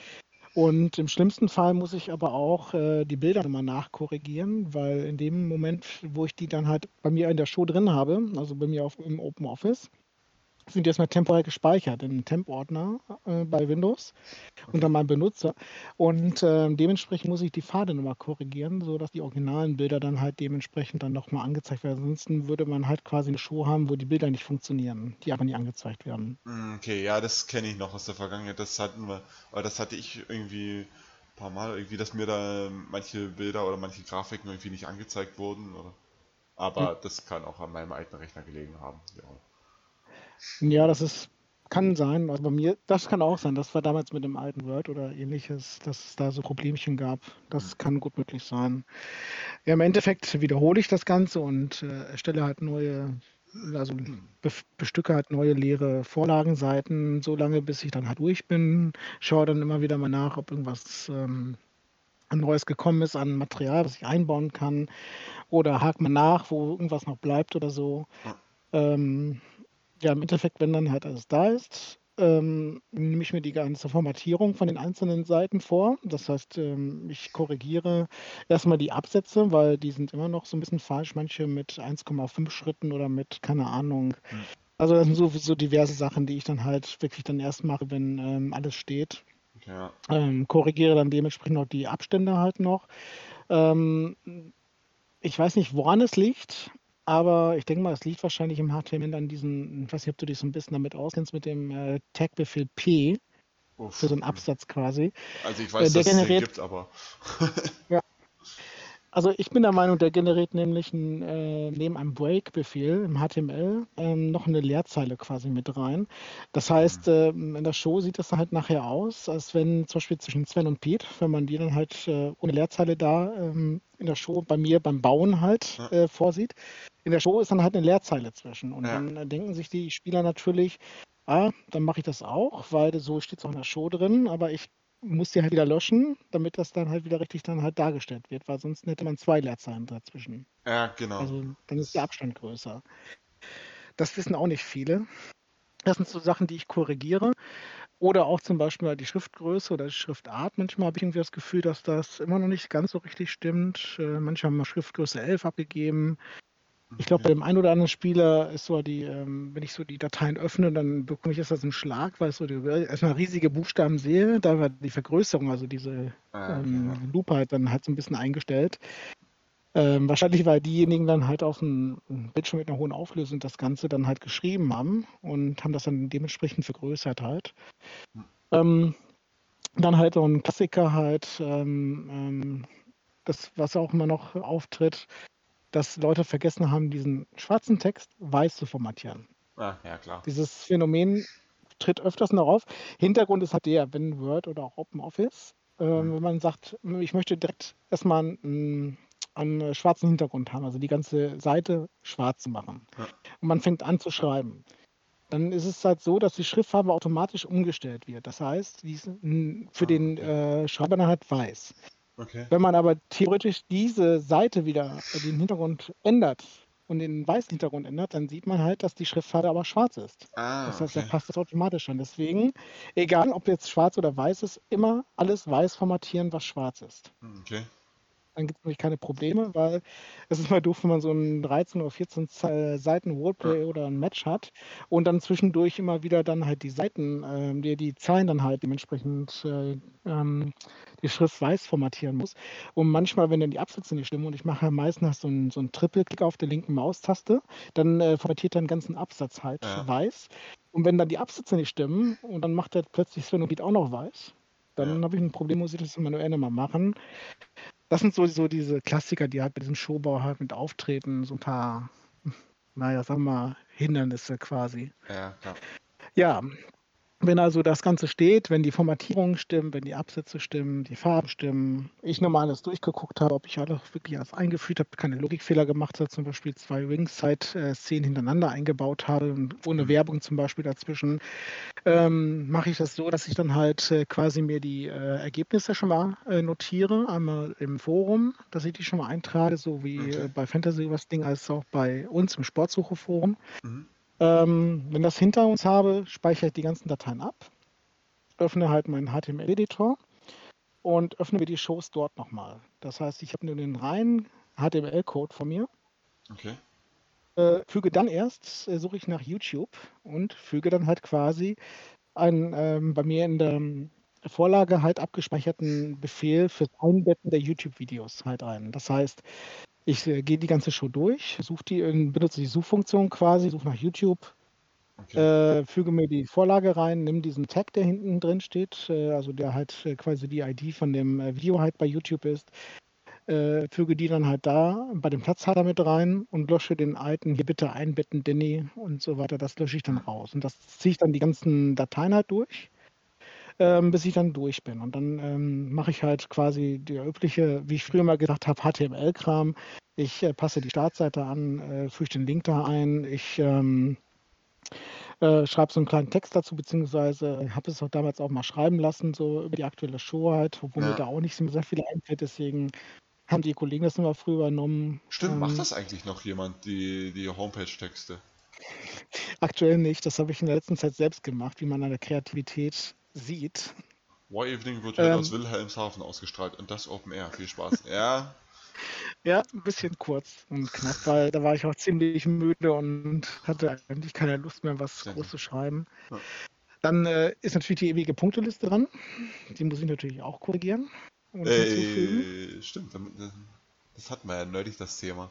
Und im schlimmsten Fall muss ich aber auch äh, die Bilder nochmal nachkorrigieren, weil in dem Moment, wo ich die dann halt bei mir in der Show drin habe, also bei mir auf, im Open Office, sind erstmal temporär gespeichert in Temp-Ordner äh, bei Windows unter meinem Benutzer. Und äh, dementsprechend muss ich die Pfade nochmal korrigieren, sodass die originalen Bilder dann halt dementsprechend dann nochmal angezeigt werden. Ansonsten würde man halt quasi eine Show haben, wo die Bilder nicht funktionieren, die aber nicht angezeigt werden. Hm, okay, ja, das kenne ich noch aus der Vergangenheit. Das hatten wir, aber das hatte ich irgendwie ein paar Mal, irgendwie, dass mir da manche Bilder oder manche Grafiken irgendwie nicht angezeigt wurden. Oder? Aber hm. das kann auch an meinem alten Rechner gelegen haben. Ja. Ja, das ist, kann sein. Also bei mir, das kann auch sein. Das war damals mit dem alten Word oder ähnliches, dass es da so Problemchen gab. Das kann gut möglich sein. Ja, im Endeffekt wiederhole ich das Ganze und äh, erstelle halt neue, also be bestücke halt neue leere Vorlagenseiten, so lange bis ich dann halt durch bin. Schaue dann immer wieder mal nach, ob irgendwas ähm, Neues gekommen ist an Material, was ich einbauen kann. Oder hake mal nach, wo irgendwas noch bleibt oder so. Ähm, ja, im Endeffekt, wenn dann halt alles da ist, ähm, nehme ich mir die ganze Formatierung von den einzelnen Seiten vor. Das heißt, ähm, ich korrigiere erstmal die Absätze, weil die sind immer noch so ein bisschen falsch, manche mit 1,5 Schritten oder mit, keine Ahnung. Hm. Also das sind so, so diverse Sachen, die ich dann halt wirklich dann erst mache, wenn ähm, alles steht. Ja. Ähm, korrigiere dann dementsprechend auch die Abstände halt noch. Ähm, ich weiß nicht, woran es liegt. Aber ich denke mal, es liegt wahrscheinlich im HTML an diesen, ich weiß nicht, ob du dich so ein bisschen damit auskennst, mit dem äh, Tag-Befehl P Uff. für so einen Absatz quasi. Also ich weiß, äh, der dass generiert, es den gibt, aber. ja. Also ich bin der Meinung, der generiert nämlich ein, äh, neben einem Break-Befehl im HTML ähm, noch eine Leerzeile quasi mit rein. Das heißt, mhm. ähm, in der Show sieht das halt nachher aus, als wenn zum Beispiel zwischen Sven und Pete, wenn man die dann halt äh, ohne Leerzeile da ähm, in der Show bei mir beim Bauen halt äh, vorsieht, in der Show ist dann halt eine Leerzeit zwischen. Und ja. dann denken sich die Spieler natürlich, ah, dann mache ich das auch, weil so steht es auch in der Show drin, aber ich muss die halt wieder löschen, damit das dann halt wieder richtig dann halt dargestellt wird, weil sonst hätte man zwei Leerzeilen dazwischen. Ja, genau. Also dann ist der Abstand größer. Das wissen auch nicht viele. Das sind so Sachen, die ich korrigiere. Oder auch zum Beispiel die Schriftgröße oder die Schriftart. Manchmal habe ich irgendwie das Gefühl, dass das immer noch nicht ganz so richtig stimmt. Äh, manche haben mal Schriftgröße 11 abgegeben, Ich glaube, bei dem einen oder anderen Spieler ist so die, ähm, wenn ich so die Dateien öffne, dann bekomme ich erst so einen Schlag, weil ich so die, erstmal riesige Buchstaben sehe. Da war die Vergrößerung, also diese Ah, okay, ähm. Lupe halt dann halt so ein bisschen eingestellt. Ähm, wahrscheinlich, weil diejenigen dann halt auf dem Bildschirm mit einer hohen Auflösung das Ganze dann halt geschrieben haben und haben das dann dementsprechend vergrößert halt. Ähm, dann halt so ein Klassiker halt, ähm, das, was auch immer noch auftritt, dass Leute vergessen haben, diesen schwarzen Text weiß zu formatieren. Ah, ja, klar. Dieses Phänomen tritt öfters noch auf. Hintergrund ist halt der, wenn Word oder auch OpenOffice, ähm, wenn man sagt, ich möchte direkt erstmal einen, einen schwarzen Hintergrund haben, also die ganze Seite schwarz machen. Ja. Und man fängt an zu schreiben. Dann ist es halt so, dass die Schriftfarbe automatisch umgestellt wird. Das heißt, die ist, für Ah, den okay. äh, Schreiber dann halt weiß. Okay. Wenn man aber theoretisch diese Seite wieder, äh, den Hintergrund ändert und den weißen Hintergrund ändert, dann sieht man halt, dass die Schriftfarbe aber schwarz ist. Ah, Das heißt, da okay. passt das automatisch an. Deswegen, egal ob jetzt schwarz oder weiß ist, immer alles weiß formatieren, was schwarz ist. Hm, Okay. Dann gibt es nämlich keine Probleme, weil es ist mal doof, wenn man so ein 13 oder 14 Ze- Seiten Roleplay oder ein Match hat und dann zwischendurch immer wieder dann halt die Seiten, ähm, die, die Zeilen dann halt dementsprechend äh, ähm, die Schrift weiß formatieren muss. Und manchmal, wenn dann die Absätze nicht stimmen, und ich mache ja meistens so einen, so einen Triple-Klick auf der linken Maustaste, dann äh, formatiert er den ganzen Absatz halt Ja. weiß. Und wenn dann die Absätze nicht stimmen und dann macht er plötzlich Sphenoid auch noch weiß, dann Ja. habe ich ein Problem, muss ich das manuell nochmal machen. Das sind so, so diese Klassiker, die halt bei diesem Showbau halt mit auftreten, so ein paar, naja, sagen wir mal, Hindernisse quasi. Ja, klar. Ja, wenn also das Ganze steht, wenn die Formatierungen stimmen, wenn die Absätze stimmen, die Farben stimmen, ich nochmal alles durchgeguckt habe, ob ich alles wirklich alles eingefügt habe, keine Logikfehler gemacht habe, zum Beispiel zwei Ringside-Szenen hintereinander eingebaut habe, ohne Werbung zum Beispiel dazwischen, ähm, mache ich das so, dass ich dann halt äh, quasi mir die äh, Ergebnisse schon mal äh, notiere, einmal im Forum, dass ich die schon mal eintrage, so wie Okay. äh, bei Fantasy Wrestling als auch bei uns im Sportsuche-Forum. Mhm. Ähm, wenn das hinter uns habe, speichere ich die ganzen Dateien ab, öffne halt meinen HTML-Editor und öffne mir die Shows dort nochmal. Das heißt, ich habe nur den reinen HTML-Code von mir, Okay. äh, füge dann erst, äh, suche ich nach YouTube und füge dann halt quasi einen ähm, bei mir in der Vorlage halt abgespeicherten Befehl fürs Einbetten der YouTube-Videos halt ein. Das heißt, ich äh, gehe die ganze Show durch, suche die, benutze die Suchfunktion quasi, suche nach YouTube, Okay. äh, füge mir die Vorlage rein, nimm diesen Tag, der hinten drin steht, äh, also der halt äh, quasi die ID von dem äh, Video halt bei YouTube ist, äh, füge die dann halt da bei dem Platzhalter mit rein und lösche den alten, hier bitte einbetten, Danny und so weiter, das lösche ich dann raus. Und das ziehe ich dann die ganzen Dateien halt durch, ähm, bis ich dann durch bin. Und dann ähm, mache ich halt quasi die übliche, wie ich früher mal gesagt habe, HTML-Kram. Ich äh, passe die Startseite an, äh, füge den Link da ein, ich ähm, äh, schreibe so einen kleinen Text dazu, beziehungsweise habe es auch damals auch mal schreiben lassen, so über die aktuelle Show halt, obwohl Ja. mir da auch nicht so sehr viel einfällt, deswegen haben die Kollegen das immer früh übernommen. Stimmt, Ähm, macht das eigentlich noch jemand, die, die Homepage-Texte? (laughs) Aktuell nicht, das habe ich in der letzten Zeit selbst gemacht, wie man an der Kreativität sieht. War Evening wird Ähm. aus Wilhelmshaven ausgestrahlt und das Open Air. Viel Spaß. (laughs) Ja, Ja, ein bisschen kurz und knapp, weil da war ich auch ziemlich müde und hatte eigentlich keine Lust mehr, was Ja. groß zu schreiben. Ja. Dann äh, ist natürlich die ewige Punkteliste dran. Die muss ich natürlich auch korrigieren und äh, stimmt. das hatten wir ja neulich das Thema.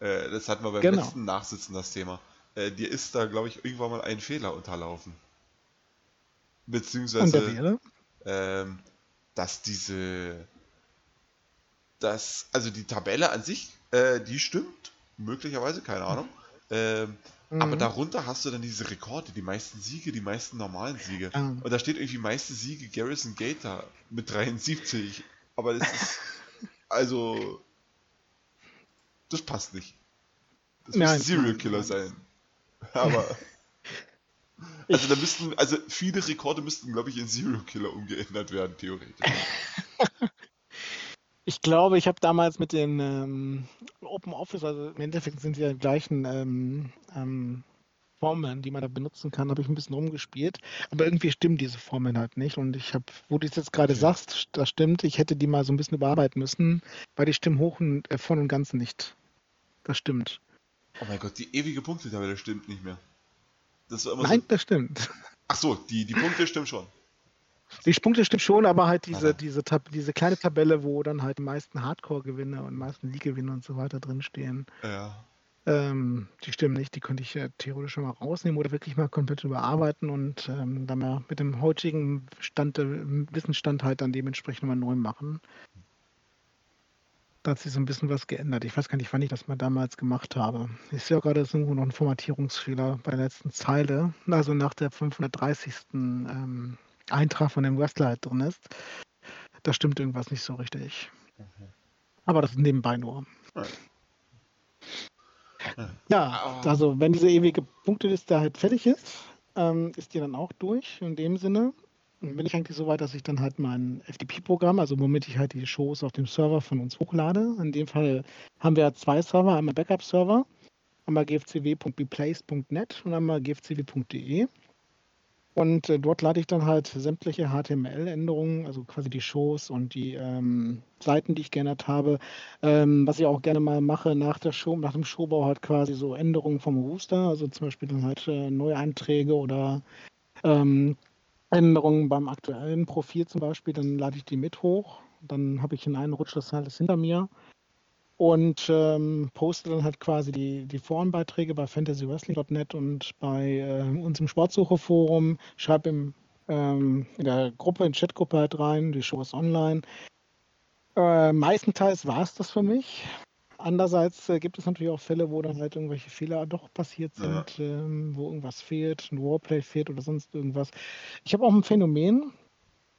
Äh, das hatten wir beim Genau. letzten Nachsitzen das Thema. Äh, dir ist da, glaube ich, irgendwann mal ein Fehler unterlaufen. Beziehungsweise, ähm, dass diese, dass, also die Tabelle an sich, äh, die stimmt, möglicherweise, keine Ahnung. Ähm, Aber Mhm. darunter hast du dann diese Rekorde, die meisten Siege, die meisten normalen Siege. Ja. Und da steht irgendwie meiste Siege Garrison Gator mit 73. Aber das ist, (laughs) also, das passt nicht. Das müsste Serial Killer sein. Aber, (laughs) also da müssten, also viele Rekorde müssten, glaube ich, in Serial Killer umgeändert werden, theoretisch. (laughs) Ich glaube, ich habe damals mit den ähm, Open Office, also im Endeffekt sind sie ja die gleichen ähm, ähm, Formeln, die man da benutzen kann, habe ich ein bisschen rumgespielt. Aber irgendwie stimmen diese Formeln halt nicht. Und ich habe, wo du es jetzt gerade Okay. sagst, das stimmt, ich hätte die mal so ein bisschen überarbeiten müssen, weil die stimmen hoch und äh, voll und ganz nicht. Das stimmt. Oh mein Gott, die ewige Punktetabelle stimmt nicht mehr. Das war immer Nein, so... das stimmt. Ach so, die, die Punkte stimmen schon. Die Punkte stimmt schon, aber halt diese, diese, diese kleine Tabelle, wo dann halt die meisten Hardcore-Gewinne und meisten League-Gewinne und so weiter drinstehen. Ja. Ähm, die stimmen nicht, die könnte ich äh, theoretisch schon mal rausnehmen oder wirklich mal komplett überarbeiten und ähm, dann mal mit dem heutigen Stand, äh, Wissensstand halt dann dementsprechend mal neu machen. Da hat sich so ein bisschen was geändert. Ich weiß gar nicht, wann ich das mal damals gemacht habe. Ich sehe auch gerade, es ist irgendwo noch ein Formatierungsfehler bei der letzten Zeile. Also nach der 530. Ähm, Eintrag von dem Wrestler halt drin ist. Da stimmt irgendwas nicht so richtig. Mhm. Aber das ist nebenbei nur. Ja. Ja, also wenn diese ewige Punkteliste halt fertig ist, ähm, ist die dann auch durch in dem Sinne. Bin ich eigentlich so weit, dass ich dann halt mein FTP-Programm, also womit ich halt die Shows auf dem Server von uns hochlade. In dem Fall haben wir zwei Server, einmal Backup-Server, einmal gfcw.bplace.net und einmal gfcw.de. Und äh, dort lade ich dann halt sämtliche HTML-Änderungen, also quasi die Shows und die ähm, Seiten, die ich geändert habe. Ähm, was ich auch gerne mal mache nach der Show, nach dem Showbau halt quasi so Änderungen vom Rooster, also zum Beispiel dann halt äh, neue Einträge oder ähm, Änderungen beim aktuellen Profil zum Beispiel, dann lade ich die mit hoch. Dann habe ich in einen Rutsch das alles hinter mir und ähm, poste dann halt quasi die, die Forenbeiträge bei fantasywrestling.net und bei äh, unserem Sportsucheforum, schreibe im, ähm, in der Gruppe, in Chatgruppe halt rein, die Show ist online. Äh, meistenteils war es das für mich. Andererseits äh, gibt es natürlich auch Fälle, wo dann halt irgendwelche Fehler doch passiert sind, ja. ähm, wo irgendwas fehlt, ein Warplay fehlt oder sonst irgendwas. Ich habe auch ein Phänomen,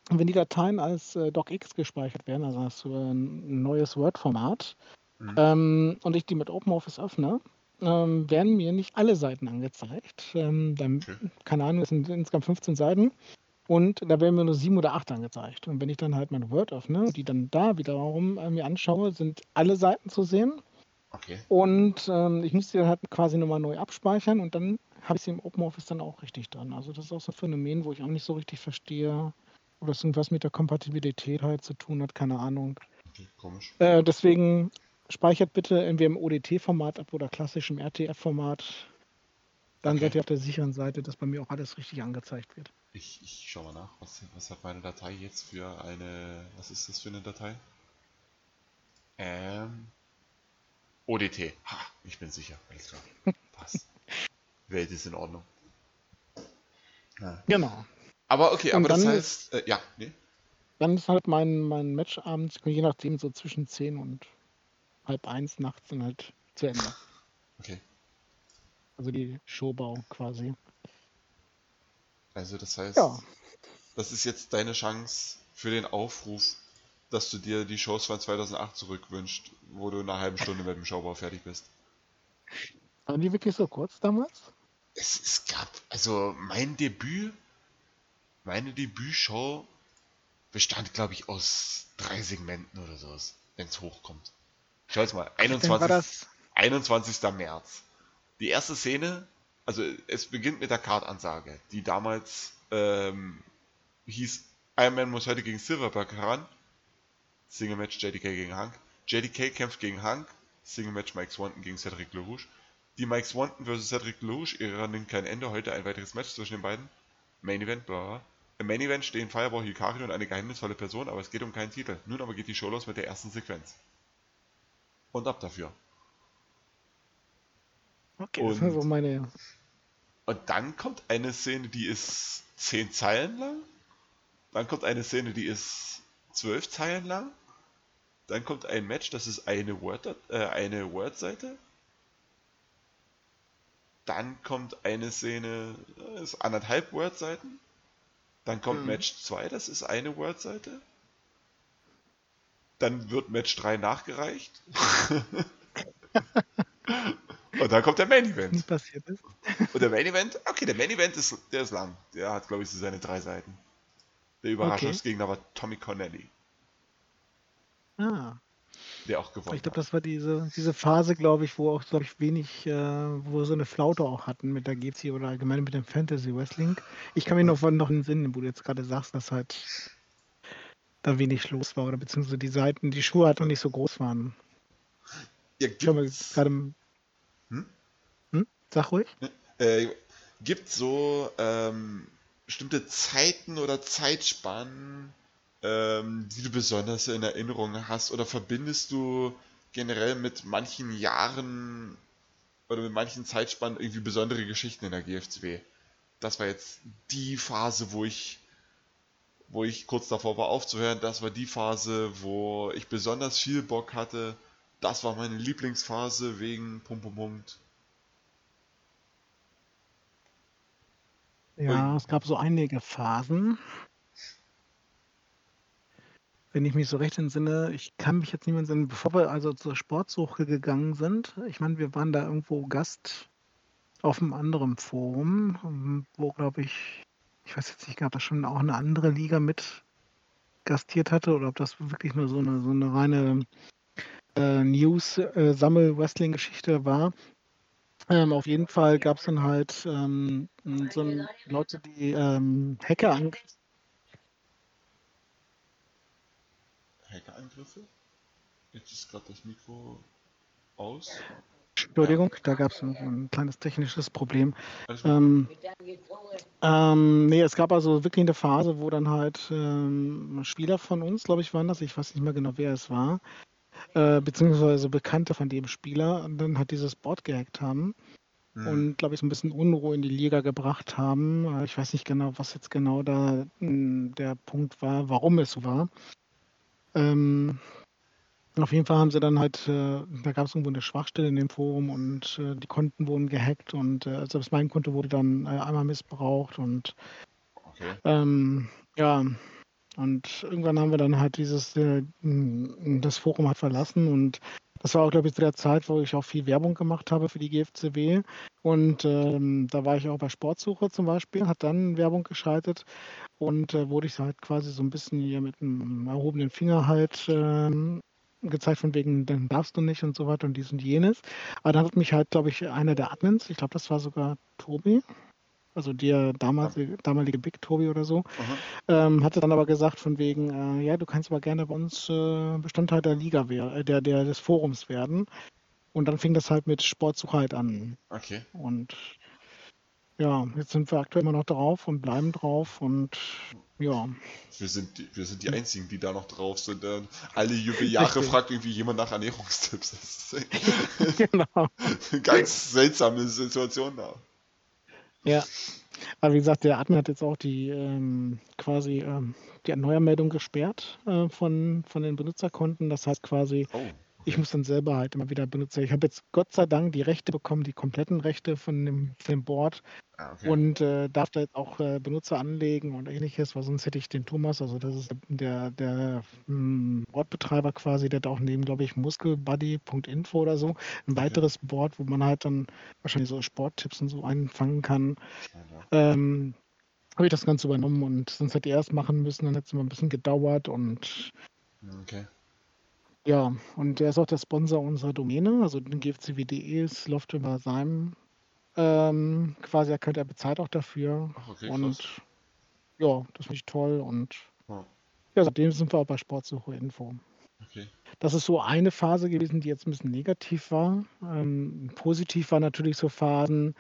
wenn die Dateien als äh, DocX gespeichert werden, also als äh, ein neues Word-Format, Mhm. Ähm, und ich die mit OpenOffice öffne, ähm, werden mir nicht alle Seiten angezeigt. Ähm, dann, okay. Keine Ahnung, es sind insgesamt 15 Seiten. Und da werden mir nur sieben oder acht angezeigt. Und wenn ich dann halt mein Word öffne, die dann da wiederum äh, mir anschaue, sind alle Seiten zu sehen. Okay. Und ähm, ich muss die dann halt quasi nochmal neu abspeichern und dann habe ich sie im OpenOffice dann auch richtig dran. Also das ist auch so ein Phänomen, wo ich auch nicht so richtig verstehe, ob das irgendwas mit der Kompatibilität halt zu tun hat, keine Ahnung. Okay, komisch. Äh, deswegen speichert bitte entweder im ODT-Format ab oder klassischem RTF-Format. Dann okay. seid ihr auf der sicheren Seite, dass bei mir auch alles richtig angezeigt wird. Ich, ich schau mal nach, was, was hat meine Datei jetzt für eine. Was ist das für eine Datei? Ähm. ODT. Ha, ich bin sicher. Alles klar. (laughs) Passt. Welt ist in Ordnung. Ja. Genau. Aber okay, aber das heißt. Äh, ja, nee. Dann ist halt mein, mein Matchabend, je nachdem, so zwischen 10 und halb eins nachts dann halt zu Ende. (laughs) Okay. Also die Showbau quasi. Also das heißt, ja. das ist jetzt deine Chance für den Aufruf, dass du dir die Shows von 2008 zurückwünscht, wo du in einer halben Stunde mit dem Showbau fertig bist. Waren die wirklich so kurz damals? Es, es gab, also mein Debüt, meine Debütshow bestand, glaube ich, aus drei Segmenten oder sowas, wenn es hochkommt. Schau jetzt mal, 21. 21. März. Die erste Szene, also es beginnt mit der Kartansage, die damals ähm, hieß, Iron Man muss heute gegen Silverberg heran. Single Match JDK gegen Hank. JDK kämpft gegen Hank. Single Match Mike Swanton gegen Cedric LaRouche. Die Mike Swanton vs. Cedric LaRouche, ihre nimmt kein Ende. Heute ein weiteres Match zwischen den beiden. Main Event, bla. Im Main Event stehen Fireball Hikari und eine geheimnisvolle Person, aber es geht um keinen Titel. Nun aber geht die Show los mit der ersten Sequenz und ab dafür. Okay, und, das sind so meine. Und dann kommt eine Szene, die ist zehn Zeilen lang. Dann kommt eine Szene, die ist zwölf Zeilen lang. Dann kommt ein Match, das ist eine Word, äh, eine Word-Seite. Dann kommt eine Szene, das ist anderthalb Word-Seiten. Dann kommt hm. Match 2, das ist eine Word-Seite. Dann wird Match 3 nachgereicht. (laughs) (laughs) Und dann kommt der Main Event. Was passiert ist. Und der Main Event, okay, der Main Event ist, der ist lang. Der hat, glaube ich, so seine drei Seiten. Der Überraschungsgegner okay. war Tommy Connelly. Ah. Der auch gewonnen Ich glaube, das war diese, diese Phase, glaube ich, wo auch, glaube ich, wenig, äh, wo wir so eine Flaute auch hatten mit der GC oder allgemein mit dem Fantasy Wrestling. Ich kann mich noch, noch einen Sinn, wo du jetzt gerade sagst, dass halt da wenig los war oder beziehungsweise die Seiten, die Schuhe halt noch nicht so groß waren. Ja, gerade. Hm? Sag ruhig. Äh, gibt so ähm, bestimmte Zeiten oder Zeitspannen, ähm, die du besonders in Erinnerung hast? Oder verbindest du generell mit manchen Jahren oder mit manchen Zeitspannen irgendwie besondere Geschichten in der GFCW? Das war jetzt die Phase, wo ich wo ich kurz davor war aufzuhören, das war die Phase, wo ich besonders viel Bock hatte. Das war meine Lieblingsphase wegen Punkt, Punkt, Punkt. Ja, es gab so einige Phasen. Wenn ich mich so recht entsinne, ich kann mich jetzt mehr entsinnen, bevor wir also zur Sportsuche gegangen sind. Ich meine, wir waren da irgendwo Gast auf einem anderen Forum, wo, glaube ich, ich weiß jetzt nicht, ob das schon auch eine andere Liga mit gastiert hatte oder ob das wirklich nur so eine, so eine reine äh, News-Sammel-Wrestling-Geschichte war. Ähm, auf jeden Fall gab es dann halt ähm, so ein, Leute, die ähm, Hackerangriffe. Hackerangriffe? Jetzt ist gerade das Mikro aus. Entschuldigung, da gab es ein, ein, kleines technisches Problem. Ähm, ähm, nee, es gab also wirklich eine Phase, wo dann halt ähm, Spieler von uns, glaube ich, waren das, ich weiß nicht mehr genau, wer es war, äh, beziehungsweise Bekannte von dem Spieler, dann halt dieses Board gehackt haben mhm. und, glaube ich, so ein bisschen Unruhe in die Liga gebracht haben. Äh, ich weiß nicht genau, was jetzt genau da mh, hm, der Punkt war, warum es so war. Ähm, auf jeden Fall haben sie dann halt, äh, da gab es irgendwo eine Schwachstelle in dem Forum und äh, die Konten wurden gehackt und äh, selbst mein Konto wurde dann äh, einmal missbraucht und okay. ähm, ja, und irgendwann haben wir dann halt dieses, äh, das Forum hat verlassen und das war auch, glaube ich, zu der Zeit, wo ich auch viel Werbung gemacht habe für die GFCW. Und ähm, da war ich auch bei Sportsuche zum Beispiel, hat dann Werbung geschaltet und äh, wurde ich halt quasi so ein bisschen hier mit einem erhobenen Finger halt ähm, gezeigt, von wegen, dann darfst du nicht und so weiter und dies und jenes. Aber dann hat mich halt, glaube ich, einer der Admins, ich glaube, das war sogar Tobi, also der damalige, damalige Big Tobi oder so, ähm, hatte dann aber gesagt, von wegen, äh, ja, du kannst aber gerne bei uns äh, Bestandteil der Liga, äh, der, der, des Forums werden. Und dann fing das halt mit Sportsuchheit an. Okay. Und ja, jetzt sind wir aktuell immer noch drauf und bleiben drauf und ja. Wir sind, die, wir sind die Einzigen, die da noch drauf sind. Alle Jahre fragt irgendwie jemand nach Ernährungstipps. (laughs) (laughs) genau. Ganz seltsame Situation da. Ja. Aber wie gesagt, der Admin hat jetzt auch die ähm, quasi ähm, die Erneuermeldung gesperrt äh, von, von den Benutzerkonten. Das heißt quasi, oh. Ich muss dann selber halt immer wieder benutzen. Ich habe jetzt Gott sei Dank die Rechte bekommen, die kompletten Rechte von dem, von dem Board ah, okay. und äh, darf da jetzt auch äh, Benutzer anlegen und ähnliches, weil sonst hätte ich den Thomas, also das ist der, der hm, Boardbetreiber quasi, der hat auch neben, glaube ich, muskelbuddy.info oder so ein weiteres okay. Board, wo man halt dann wahrscheinlich so Sporttipps und so einfangen kann. Ähm, habe ich das Ganze übernommen und sonst hätte er es machen müssen, dann hätte es immer ein bisschen gedauert und okay. Ja, und der ist auch der Sponsor unserer Domäne, also den GFCW.de, es läuft über seinem ähm, quasi, er könnte, er bezahlt auch dafür. Ach, okay, und krass. ja, das finde ich toll und Ja. ja, seitdem sind wir auch bei Sportsuche Info. Okay. Das ist so eine Phase gewesen, die jetzt ein bisschen negativ war. Ähm, positiv war natürlich so Phasen,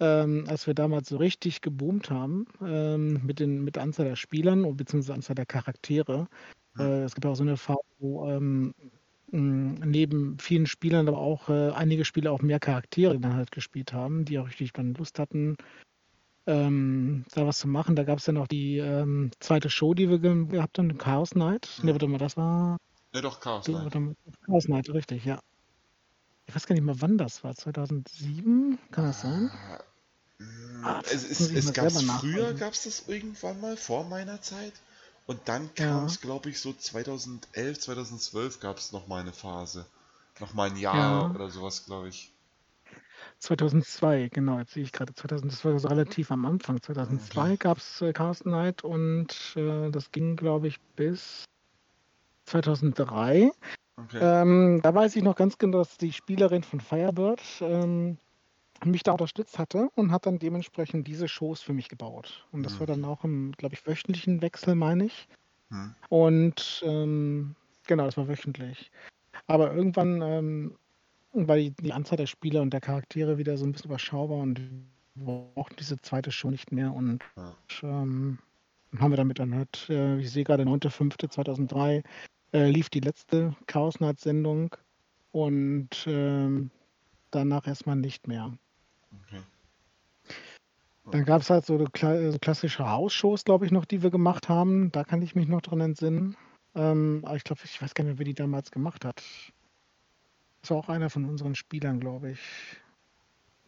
ähm, als wir damals so richtig geboomt haben ähm, mit, den, mit der Anzahl der Spielern und beziehungsweise Anzahl der Charaktere. Äh, es gibt auch so eine Phase, wo ähm, neben vielen Spielern aber auch äh, einige Spieler auch mehr Charaktere dann halt gespielt haben, die auch richtig dann Lust hatten, ähm, da was zu machen. Da gab es dann auch die ähm, zweite Show, die wir ge gehabt haben, Chaos Night. Mhm. Ne, warte mal, das war. Ja, doch, Chaos die, Night. Mal, Chaos Night, richtig, ja. Ich weiß gar nicht mehr, wann das war. 2007? Kann das sein? Ah, es, es, es gab früher, gab es das irgendwann mal, vor meiner Zeit. Und dann kam es, ja. glaube ich, so 2011, 2012 gab es nochmal eine Phase. Nochmal ein Jahr ja. oder sowas, glaube ich. 2002, genau, jetzt sehe ich gerade. 2000, das war so relativ am Anfang. 2002 okay. gab es äh, Chaos Night und äh, das ging, glaube ich, bis 2003. Okay. Ähm, da weiß ich noch ganz genau, dass die Spielerin von Firebird ähm, mich da unterstützt hatte und hat dann dementsprechend diese Shows für mich gebaut. Und das mhm. war dann auch im, glaube ich, wöchentlichen Wechsel, meine ich. Mhm. Und ähm, genau, das war wöchentlich. Aber irgendwann ähm, weil die, die Anzahl der Spieler und der Charaktere wieder so ein bisschen überschaubar und wir brauchten diese zweite Show nicht mehr und Ja. ähm, haben wir damit dann halt, äh, ich sehe gerade 9.5.2003 äh, lief die letzte Chaos Night Sendung und ähm, danach erstmal nicht mehr. Okay. Dann gab es halt so, kla so klassische Hausshows, glaube ich, noch, die wir gemacht haben. Da kann ich mich noch dran entsinnen. Ähm, aber ich glaube, ich weiß gar nicht mehr, wer die damals gemacht hat. Das war auch einer von unseren Spielern, glaube ich.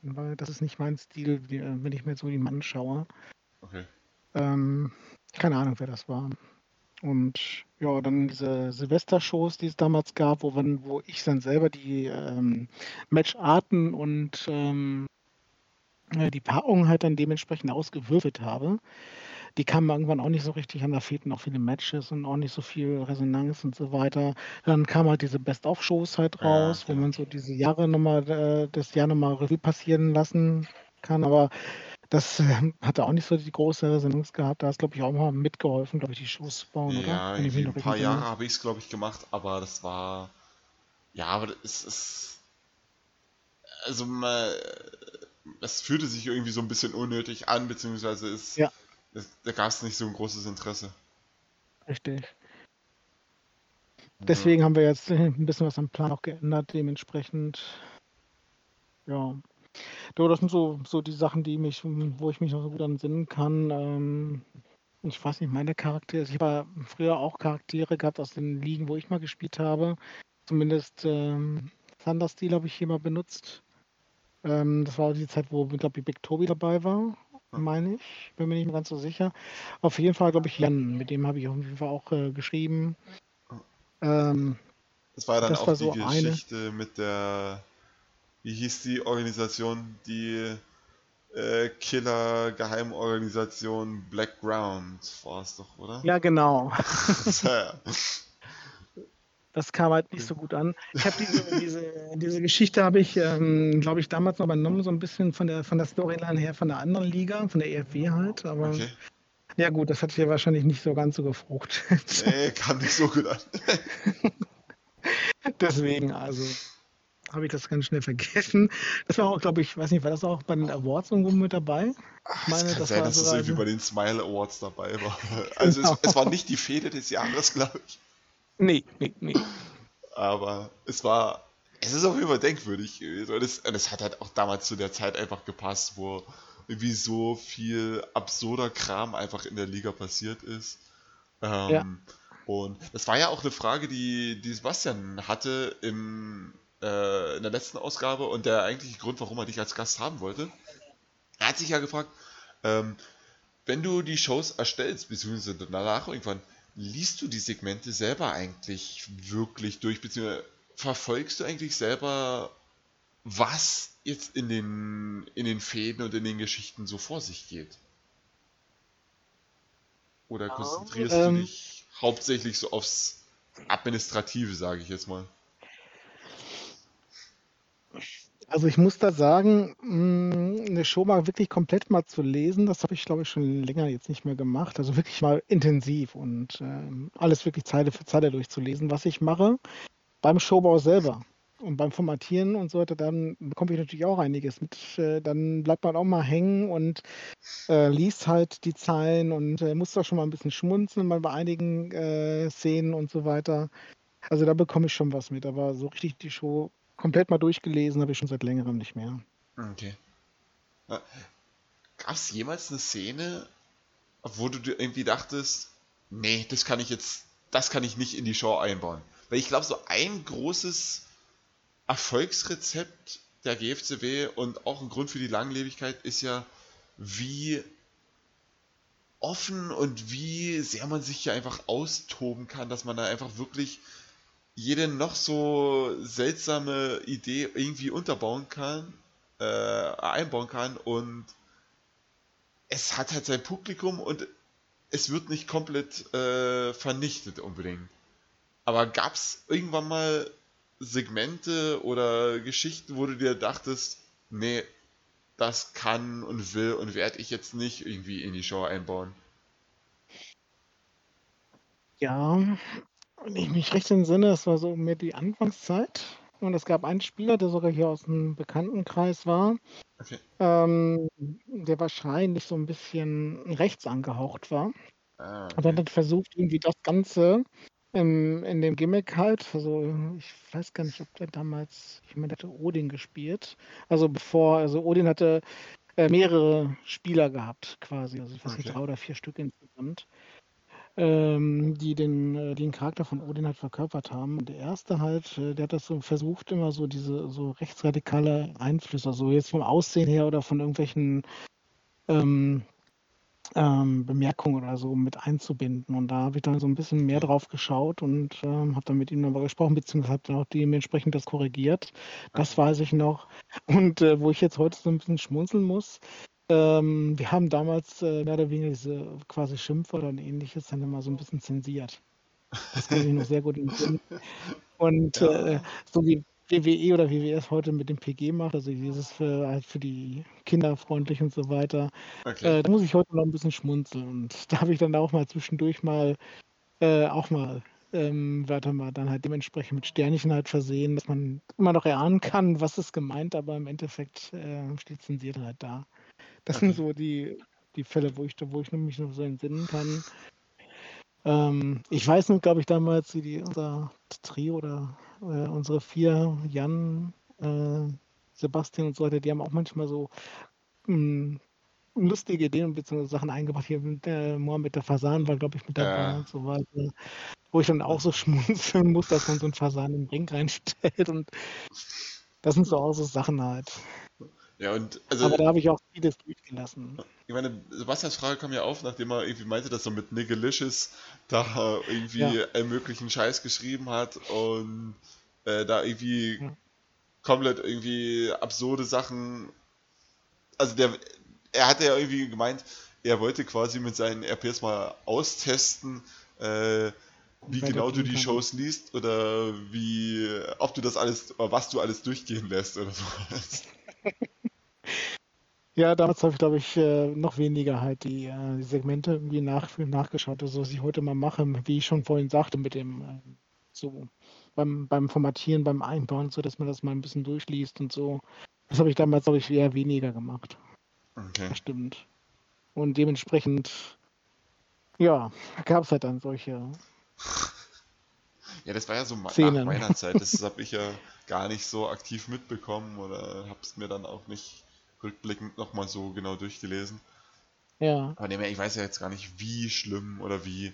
Weil das ist nicht mein Stil, äh, wenn ich mir so die Mann schaue. Okay. Ähm, keine Ahnung, wer das war. Und ja, dann diese Silvester-Shows, die es damals gab, wo, man, wo ich dann selber die ähm, Matcharten und ähm, äh, die Paarungen halt dann dementsprechend ausgewürfelt habe. Die kamen irgendwann auch nicht so richtig an, da fehlten auch viele Matches und auch nicht so viel Resonanz und so weiter. Dann kamen halt diese Best-of-Shows halt Ja, raus, wo ja. man so diese Jahre nochmal, äh, das Jahr nochmal Revue passieren lassen kann. Aber das äh, hatte auch nicht so die große Resonanz gehabt. Da hast glaube ich, auch mal mitgeholfen, glaube ich, die Shows zu bauen, oder? Ja, mich irgendwie ein paar Jahre habe ich es, glaube ich, gemacht, aber das war. Ja, aber es ist. Also mal. Es fühlte sich irgendwie so ein bisschen unnötig an, beziehungsweise es, Ja. es, da gab es nicht so ein großes Interesse. Richtig. Ja. Deswegen haben wir jetzt (laughs) ein bisschen was am Plan auch geändert, dementsprechend. Ja. Das sind so, so die Sachen, die mich, wo ich mich noch so gut entsinnen kann. Ähm, ich weiß nicht, meine Charaktere. Ich habe ja früher auch Charaktere gehabt aus den Ligen, wo ich mal gespielt habe. Zumindest ähm, Thundersteel habe ich hier mal benutzt. Ähm, das war auch die Zeit, wo, glaube ich, Big Toby dabei war, meine ich. Bin mir nicht mehr ganz so sicher. Auf jeden Fall, glaube ich, Jan. Mit dem habe ich auf jeden Fall auch äh, geschrieben. Ähm, Das war dann das auch war die so eine. Geschichte mit der. Wie hieß die Organisation? Die äh, Killer-Geheimorganisation Black Ground war es doch, oder? ja, genau. (laughs) ja. Das kam halt nicht so gut an. Ich habe diese, diese, diese Geschichte habe ich, ähm, glaube ich, damals noch übernommen, so ein bisschen von der von der Storyline her von der anderen Liga, von der EFW halt. Aber Okay. ja gut, das hat hier wahrscheinlich nicht so ganz so gefruchtet. (laughs) Nee, kam nicht so gut an. (laughs) Deswegen, also habe ich das ganz schnell vergessen. Das war auch, glaube ich, weiß nicht, war das auch bei den Awards irgendwo mit dabei? Ach, meine, es kann das sein, war dass es sogar irgendwie bei den Smile Awards dabei war. (laughs) Also Genau. es, es war nicht die Fehde des Jahres, glaube ich. Nee, nee, nee. Aber es war. Es ist jeden Fall denkwürdig gewesen. Und es, und es hat halt auch damals zu der Zeit einfach gepasst, wo irgendwie so viel absurder Kram einfach in der Liga passiert ist. Ähm, Ja. Und das war ja auch eine Frage, die, die Sebastian hatte im, äh, in der letzten Ausgabe und der eigentliche Grund, warum er dich als Gast haben wollte. Er hat sich ja gefragt, ähm, wenn du die Shows erstellst, beziehungsweise danach irgendwann, liest du die Segmente selber eigentlich wirklich durch, beziehungsweise verfolgst du eigentlich selber, was jetzt in den, in den Fäden und in den Geschichten so vor sich geht? Oder konzentrierst ähm, du dich hauptsächlich so aufs Administrative, sage ich jetzt mal? Also ich muss da sagen, mh, eine Show mal wirklich komplett mal zu lesen, das habe ich, glaube ich, schon länger jetzt nicht mehr gemacht. Also wirklich mal intensiv und ähm, alles wirklich Zeile für Zeile durchzulesen, was ich mache beim Showbau selber. Und beim Formatieren und so weiter, dann bekomme ich natürlich auch einiges mit. Äh, dann bleibt man auch mal hängen und äh, liest halt die Zeilen und äh, muss da schon mal ein bisschen schmunzeln, mal bei einigen äh, Szenen und so weiter. Also da bekomme ich schon was mit, aber so richtig die Show komplett mal durchgelesen habe ich schon seit längerem nicht mehr. Okay. Gab es jemals eine Szene, wo du irgendwie dachtest, nee, das kann ich jetzt, das kann ich nicht in die Show einbauen? Weil ich glaube, so ein großes Erfolgsrezept der GFCW und auch ein Grund für die Langlebigkeit ist ja, wie offen und wie sehr man sich hier einfach austoben kann, dass man da einfach wirklich jede noch so seltsame Idee irgendwie unterbauen kann, äh, einbauen kann und es hat halt sein Publikum und es wird nicht komplett äh, vernichtet unbedingt. Aber gab es irgendwann mal Segmente oder Geschichten, wo du dir dachtest, nee, das kann und will und werde ich jetzt nicht irgendwie in die Show einbauen? Ja, wenn ich mich recht entsinne, das war so mehr die Anfangszeit. Und es gab einen Spieler, der sogar hier aus dem Bekanntenkreis war, Okay. ähm, der wahrscheinlich so ein bisschen rechts angehaucht war. Ah, Und dann okay. hat versucht, irgendwie das Ganze im, in dem Gimmick halt, also ich weiß gar nicht, ob der damals, ich meine, der hatte Odin gespielt. Also bevor, also Odin hatte äh, mehrere Spieler gehabt, quasi, also ich weiß nicht, Okay. drei oder vier Stück insgesamt, ähm, die den, äh, den Charakter von Odin halt verkörpert haben. Der erste halt, äh, der hat das so versucht, immer so diese so rechtsradikale Einflüsse, also jetzt vom Aussehen her oder von irgendwelchen ähm, ähm, Bemerkungen oder so mit einzubinden. Und da habe ich dann so ein bisschen mehr drauf geschaut und ähm, habe dann mit ihm darüber gesprochen, beziehungsweise habe dann auch dementsprechend das korrigiert. Das weiß ich noch. Und äh, wo ich jetzt heute so ein bisschen schmunzeln muss, ähm, wir haben damals äh, mehr oder weniger diese quasi Schimpfwörter und ähnliches dann immer so ein bisschen zensiert. Das kann ich noch sehr gut Sinn. (laughs) Und äh, so wie WWE oder WWF heute mit dem PG macht, also dieses für, halt für die Kinder freundlich und so weiter, Okay. äh, da muss ich heute noch ein bisschen schmunzeln. Und da habe ich dann auch mal zwischendurch mal äh, auch mal ähm, Wörter mal dann halt dementsprechend mit Sternchen halt versehen, dass man immer noch erahnen kann, was ist gemeint, aber im Endeffekt äh, steht zensiert halt da. Das sind so die, die Fälle, wo ich, wo ich mich noch so entsinnen kann. Ähm, ich weiß noch, glaube ich, damals, wie die, unser Trio oder äh, unsere vier, Jan, äh, Sebastian und so weiter, die haben auch manchmal so mh, lustige Ideen bzw. Sachen eingebracht. Hier mit äh, Mohammed der Fasan war, glaube ich, mit dabei Ja. und so weiter. Wo ich dann auch so (laughs) schmunzeln muss, dass man so einen Fasan im Ring reinstellt. Und das sind so auch so Sachen halt. Ja, und also, Aber da habe ich auch vieles durchgelassen. ich meine, Sebastians Frage kam ja auf, nachdem er irgendwie meinte, dass er mit Niggelicious da irgendwie Ja. allen möglichen Scheiß geschrieben hat und äh, da irgendwie Ja. komplett irgendwie absurde Sachen. Also der, er hatte ja irgendwie gemeint, er wollte quasi mit seinen RPs mal austesten, äh, wie genau du die. Shows liest oder wie, ob du das alles, oder was du alles durchgehen lässt oder so. (laughs) Ja, damals habe ich, glaube ich, äh, noch weniger halt die, äh, die Segmente irgendwie nach, nachgeschaut, also was ich heute mal mache, wie ich schon vorhin sagte, mit dem ähm, so beim, beim Formatieren, beim Einbauen, so dass man das mal ein bisschen durchliest und so. Das habe ich damals, glaube ich, eher weniger gemacht. Okay. Das stimmt. Und dementsprechend, ja, gab es halt dann solche. Ja, das war ja so me- nach Szenen. meiner Zeit. Das habe ich ja gar nicht so aktiv mitbekommen oder habe es mir dann auch nicht rückblickend nochmal so genau durchgelesen. Ja, Aber dem her, ich weiß ja jetzt gar nicht, wie schlimm oder wie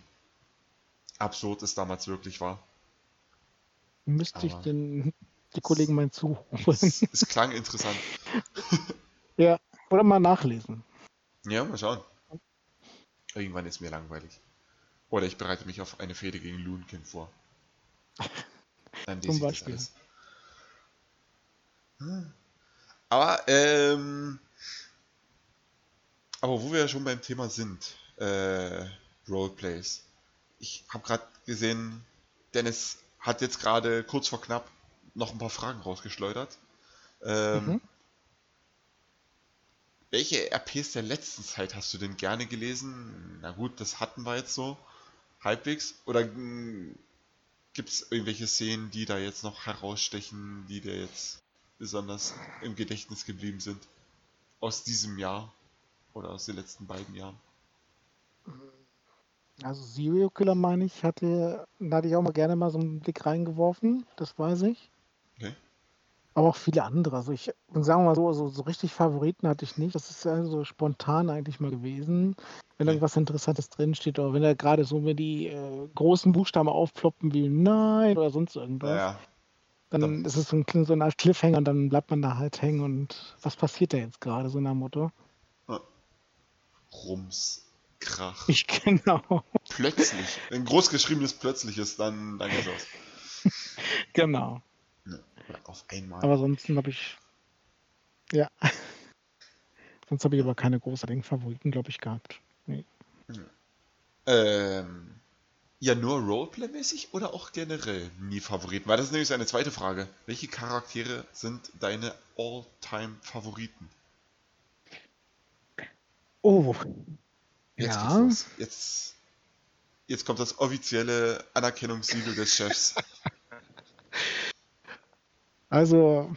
absurd es damals wirklich war. müsste ich Aber- den, die Kollegen mal zuholen. Es, es klang interessant. (laughs) ja, oder mal nachlesen. Ja, mal schauen. Irgendwann ist mir langweilig. Oder ich bereite mich auf eine Fehde gegen Loonkin vor. (laughs) Dann lese Zum ich das Beispiel. alles. Hm. Aber, ähm, aber wo wir ja schon beim Thema sind, äh, Roleplays. Ich habe gerade gesehen, Dennis hat jetzt gerade kurz vor knapp noch ein paar Fragen rausgeschleudert. Ähm, Mhm. Welche RPs der letzten Zeit hast du denn gerne gelesen? Na gut, das hatten wir jetzt so halbwegs. Oder gibt es irgendwelche Szenen, die da jetzt noch herausstechen, die dir jetzt besonders im Gedächtnis geblieben sind? Aus diesem Jahr oder aus den letzten beiden Jahren? Also Serial Killer, meine ich, hatte, da hatte ich auch mal gerne mal so einen Blick reingeworfen, das weiß ich. Okay. Aber auch viele andere. Also ich sagen wir mal so, so, so richtig Favoriten hatte ich nicht. Das ist ja so spontan eigentlich mal gewesen. Wenn Okay. irgendwas Interessantes drinsteht oder wenn da gerade so, wenn die äh, großen Buchstaben aufploppen wie Nein oder sonst irgendwas, Naja, dann ist es so, ein, so eine Art Cliffhanger und dann bleibt man da halt hängen und was passiert da jetzt gerade, so nach Motto. Rums, Krach. Ich (laughs) genau, Plötzlich. Ein großgeschriebenes Plötzliches, dann, dann geht's aus. (laughs) genau. Ne, auf einmal. Aber sonst habe ich. Ja. (laughs) sonst habe ich aber keine großartigen Favoriten, glaube ich, gehabt. Nee. Ähm, ja, nur Roleplay-mäßig oder auch generell nie Favoriten? Weil das ist nämlich so eine zweite Frage. Welche Charaktere sind deine All-Time-Favoriten? Oh. Jetzt ja. Jetzt, jetzt kommt das offizielle Anerkennungssiegel des Chefs. (laughs) (laughs) Also,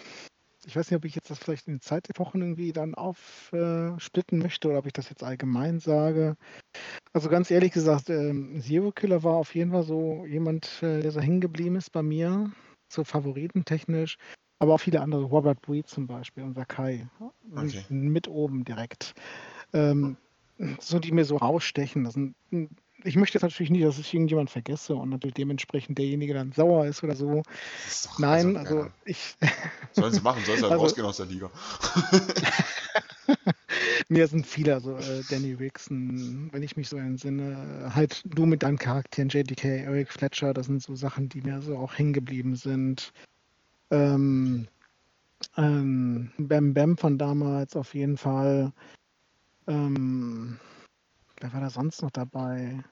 ich weiß nicht, ob ich jetzt das vielleicht in Zeitepochen irgendwie dann aufsplitten möchte oder ob ich das jetzt allgemein sage. Also ganz ehrlich gesagt, ähm, Zero Killer war auf jeden Fall so jemand, äh, der so hängen geblieben ist bei mir, so favoritentechnisch, aber auch viele andere, Robert Breed zum Beispiel und Sakai, Okay. mit oben direkt. Ähm, so die mir so rausstechen. Das sind, ich möchte jetzt natürlich nicht, dass ich irgendjemand vergesse und natürlich dementsprechend derjenige dann sauer ist oder so. Ist Nein, also, also ja. ich. (laughs) Sollen sie machen, sollen sie halt Also- rausgehen aus der Liga. (laughs) Mir sind viele, also äh, Danny Wixon, wenn ich mich so entsinne, halt du mit deinen Charakteren, JDK, Eric Fletcher, das sind so Sachen, die mir so auch hängen geblieben sind. Ähm, ähm, Bam Bam von damals auf jeden Fall. Ähm, wer war da sonst noch dabei?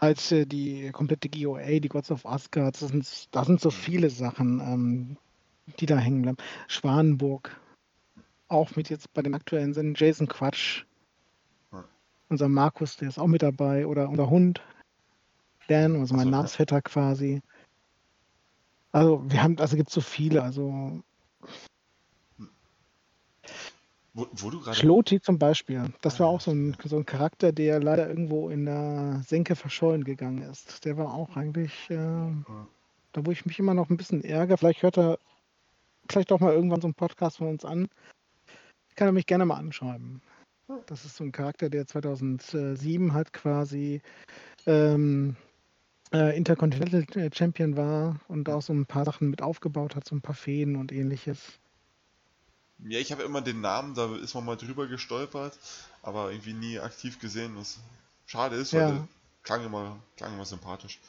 Halt äh, die komplette GOA, die Gods of Asgard, das sind, da sind so viele Sachen, ähm, die da hängen bleiben. Schwanenburg, auch mit jetzt bei den aktuellen sind Jason Quatsch. Ja. Unser Markus, der ist auch mit dabei. Oder unser Hund, Dan, also mein so, ja. Namensvetter quasi. Also wir haben, also gibt es so viele. Also Wo, wo du gerade. Schloti zum Beispiel. Das war Ah, auch so ein, so ein Charakter, der leider irgendwo in der Senke verschollen gegangen ist. Der war auch eigentlich, äh, da wo ich mich immer noch ein bisschen ärgere. Vielleicht hört er vielleicht auch mal irgendwann so einen Podcast von uns an. Kann er mich gerne mal anschreiben. Das ist so ein Charakter, der 2007 halt quasi ähm, äh, Intercontinental Champion war und auch so ein paar Sachen mit aufgebaut hat, so ein paar Fäden und ähnliches. Ja, ich habe immer den Namen, da ist man mal drüber gestolpert, aber irgendwie nie aktiv gesehen, was schade ist, weil Ja. der klang immer, klang immer sympathisch.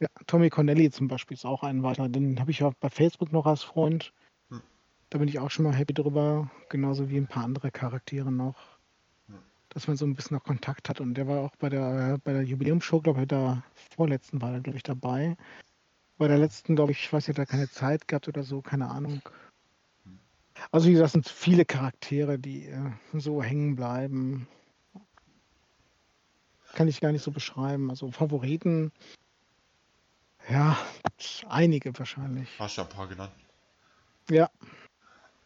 Ja, Tommy Connelly zum Beispiel ist auch ein weiterer. Den habe ich auch bei Facebook noch als Freund. Hm. Da bin ich auch schon mal happy drüber. Genauso wie ein paar andere Charaktere noch. Hm. Dass man so ein bisschen noch Kontakt hat. Und der war auch bei der, bei der Jubiläumsshow, glaube ich, der vorletzten war er, glaube ich, dabei. Bei der letzten, glaube ich, ich weiß nicht, hat er keine Zeit gehabt oder so, keine Ahnung. Also wie gesagt, es sind viele Charaktere, die äh, so hängen bleiben. Kann ich gar nicht so beschreiben. Also Favoriten, ja, einige wahrscheinlich. Hast du ja ein paar genannt. Ja,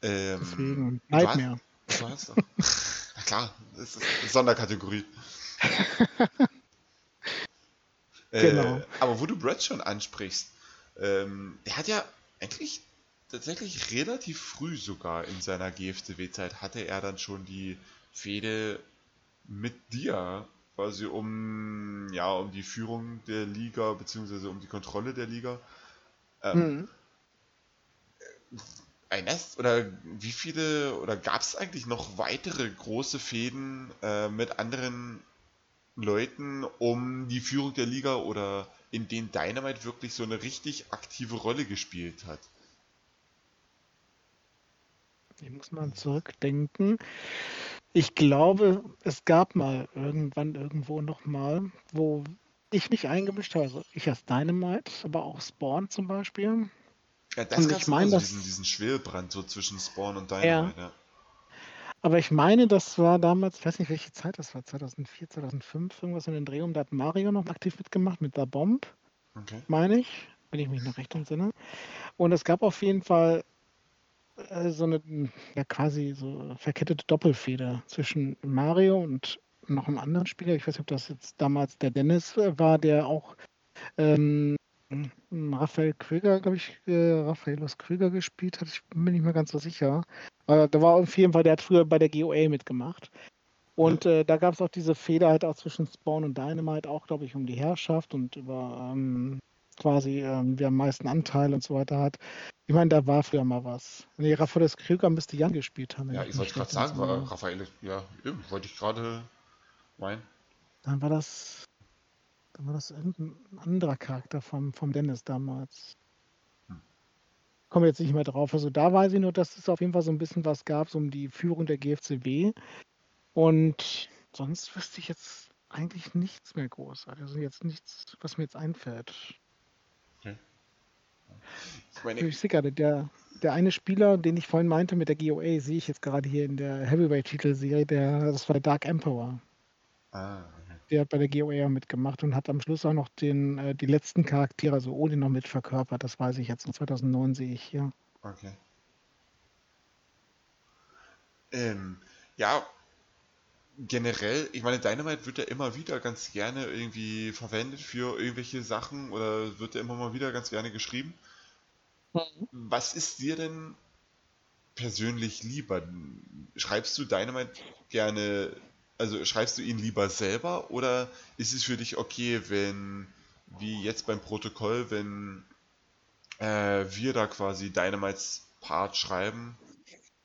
Ähm, deswegen. du hast- Nightmare. Du hast. (laughs) Na klar, das ist eine Sonderkategorie. (laughs) Genau. Äh, aber wo du Brad schon ansprichst, ähm, der hat ja eigentlich tatsächlich relativ früh sogar in seiner GFCW-Zeit hatte er dann schon die Fehde mit dir quasi um ja um die Führung der Liga beziehungsweise um die Kontrolle der Liga. Ähm, Mhm. Erinnerst oder wie viele oder gab es eigentlich noch weitere große Fäden äh, mit anderen Leuten um die Führung der Liga oder in denen Dynamite wirklich so eine richtig aktive Rolle gespielt hat? Ich muss mal zurückdenken. Ich glaube, es gab mal irgendwann irgendwo nochmal, wo ich mich eingemischt habe. Also ich als Dynamite, aber auch Spawn zum Beispiel. Ja, das Und ich gab's mein, immer so, das- diesen, diesen Schwelbrand so zwischen Spawn und Dynamite, ja. Aber ich meine, das war damals, ich weiß nicht, welche Zeit das war, 2004, 2005, irgendwas in den Dreh um. Da hat Mario noch aktiv mitgemacht mit der Bomb, Okay. meine ich, wenn ich mich noch recht entsinne. Und es gab auf jeden Fall äh, so eine, ja quasi so verkettete Doppelfeder zwischen Mario und noch einem anderen Spieler. Ich weiß nicht, ob das jetzt damals der Dennis äh, war, der auch ähm, Raphael Krüger, glaube ich, äh, Raphaelos Krüger gespielt hat. Ich bin mir nicht mehr ganz so sicher. Aber da war auf jeden Fall, der hat früher bei der GOA mitgemacht. Und äh, da gab es auch diese Feder halt auch zwischen Spawn und Dynamite, auch glaube ich um die Herrschaft und über ähm, quasi, ähm, wer am meisten Anteil und so weiter hat. Ich meine, da war früher mal was. Nee, Raphaelos Krüger müsste Jan gespielt haben. Ja, ich wollte gerade sagen, war. Raphael, ja, wollte ich gerade meinen. Dann war das, dann war das irgendein anderer Charakter vom, vom Dennis damals. Hm. Komme jetzt nicht mehr drauf. Also da weiß ich nur, dass es auf jeden Fall so ein bisschen was gab, so um die Führung der GFCW. Und sonst wüsste ich jetzt eigentlich nichts mehr groß. Also jetzt nichts, was mir jetzt einfällt. Ich sehe gerade, der, der eine Spieler, den ich vorhin meinte mit der GOA, sehe ich jetzt gerade hier in der Heavyweight-Titelserie, der, das war der Dark Emperor. ah. Der hat bei der GOA mitgemacht und hat am Schluss auch noch den, äh, die letzten Charaktere, also Odin noch mit verkörpert. Das weiß ich jetzt. 2009 sehe ich hier. Okay. Ähm, ja, generell, ich meine, Dynamite wird ja immer wieder ganz gerne irgendwie verwendet für irgendwelche Sachen oder wird ja immer mal wieder ganz gerne geschrieben. Mhm. Was ist dir denn persönlich lieber? Schreibst du Dynamite gerne, also schreibst du ihn lieber selber oder ist es für dich okay, wenn, wie jetzt beim Protokoll, wenn äh, wir da quasi Dynamites Part schreiben?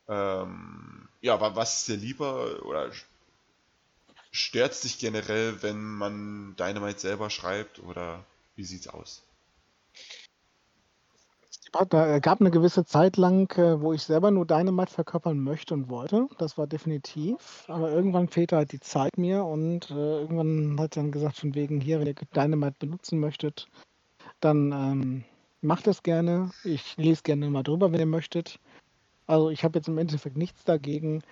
Ähm, ja, aber was ist dir lieber oder stört es dich generell, wenn man Dynamite selber schreibt oder wie sieht's aus? Da gab eine gewisse Zeit lang, äh, wo ich selber nur Dynamite verkörpern möchte und wollte. Das war definitiv. Aber irgendwann fehlte halt die Zeit mir und äh, irgendwann hat dann gesagt, von wegen hier, wenn ihr Dynamite benutzen möchtet, dann ähm, macht es gerne. Ich lese gerne mal drüber, wenn ihr möchtet. Also ich habe jetzt im Endeffekt nichts dagegen.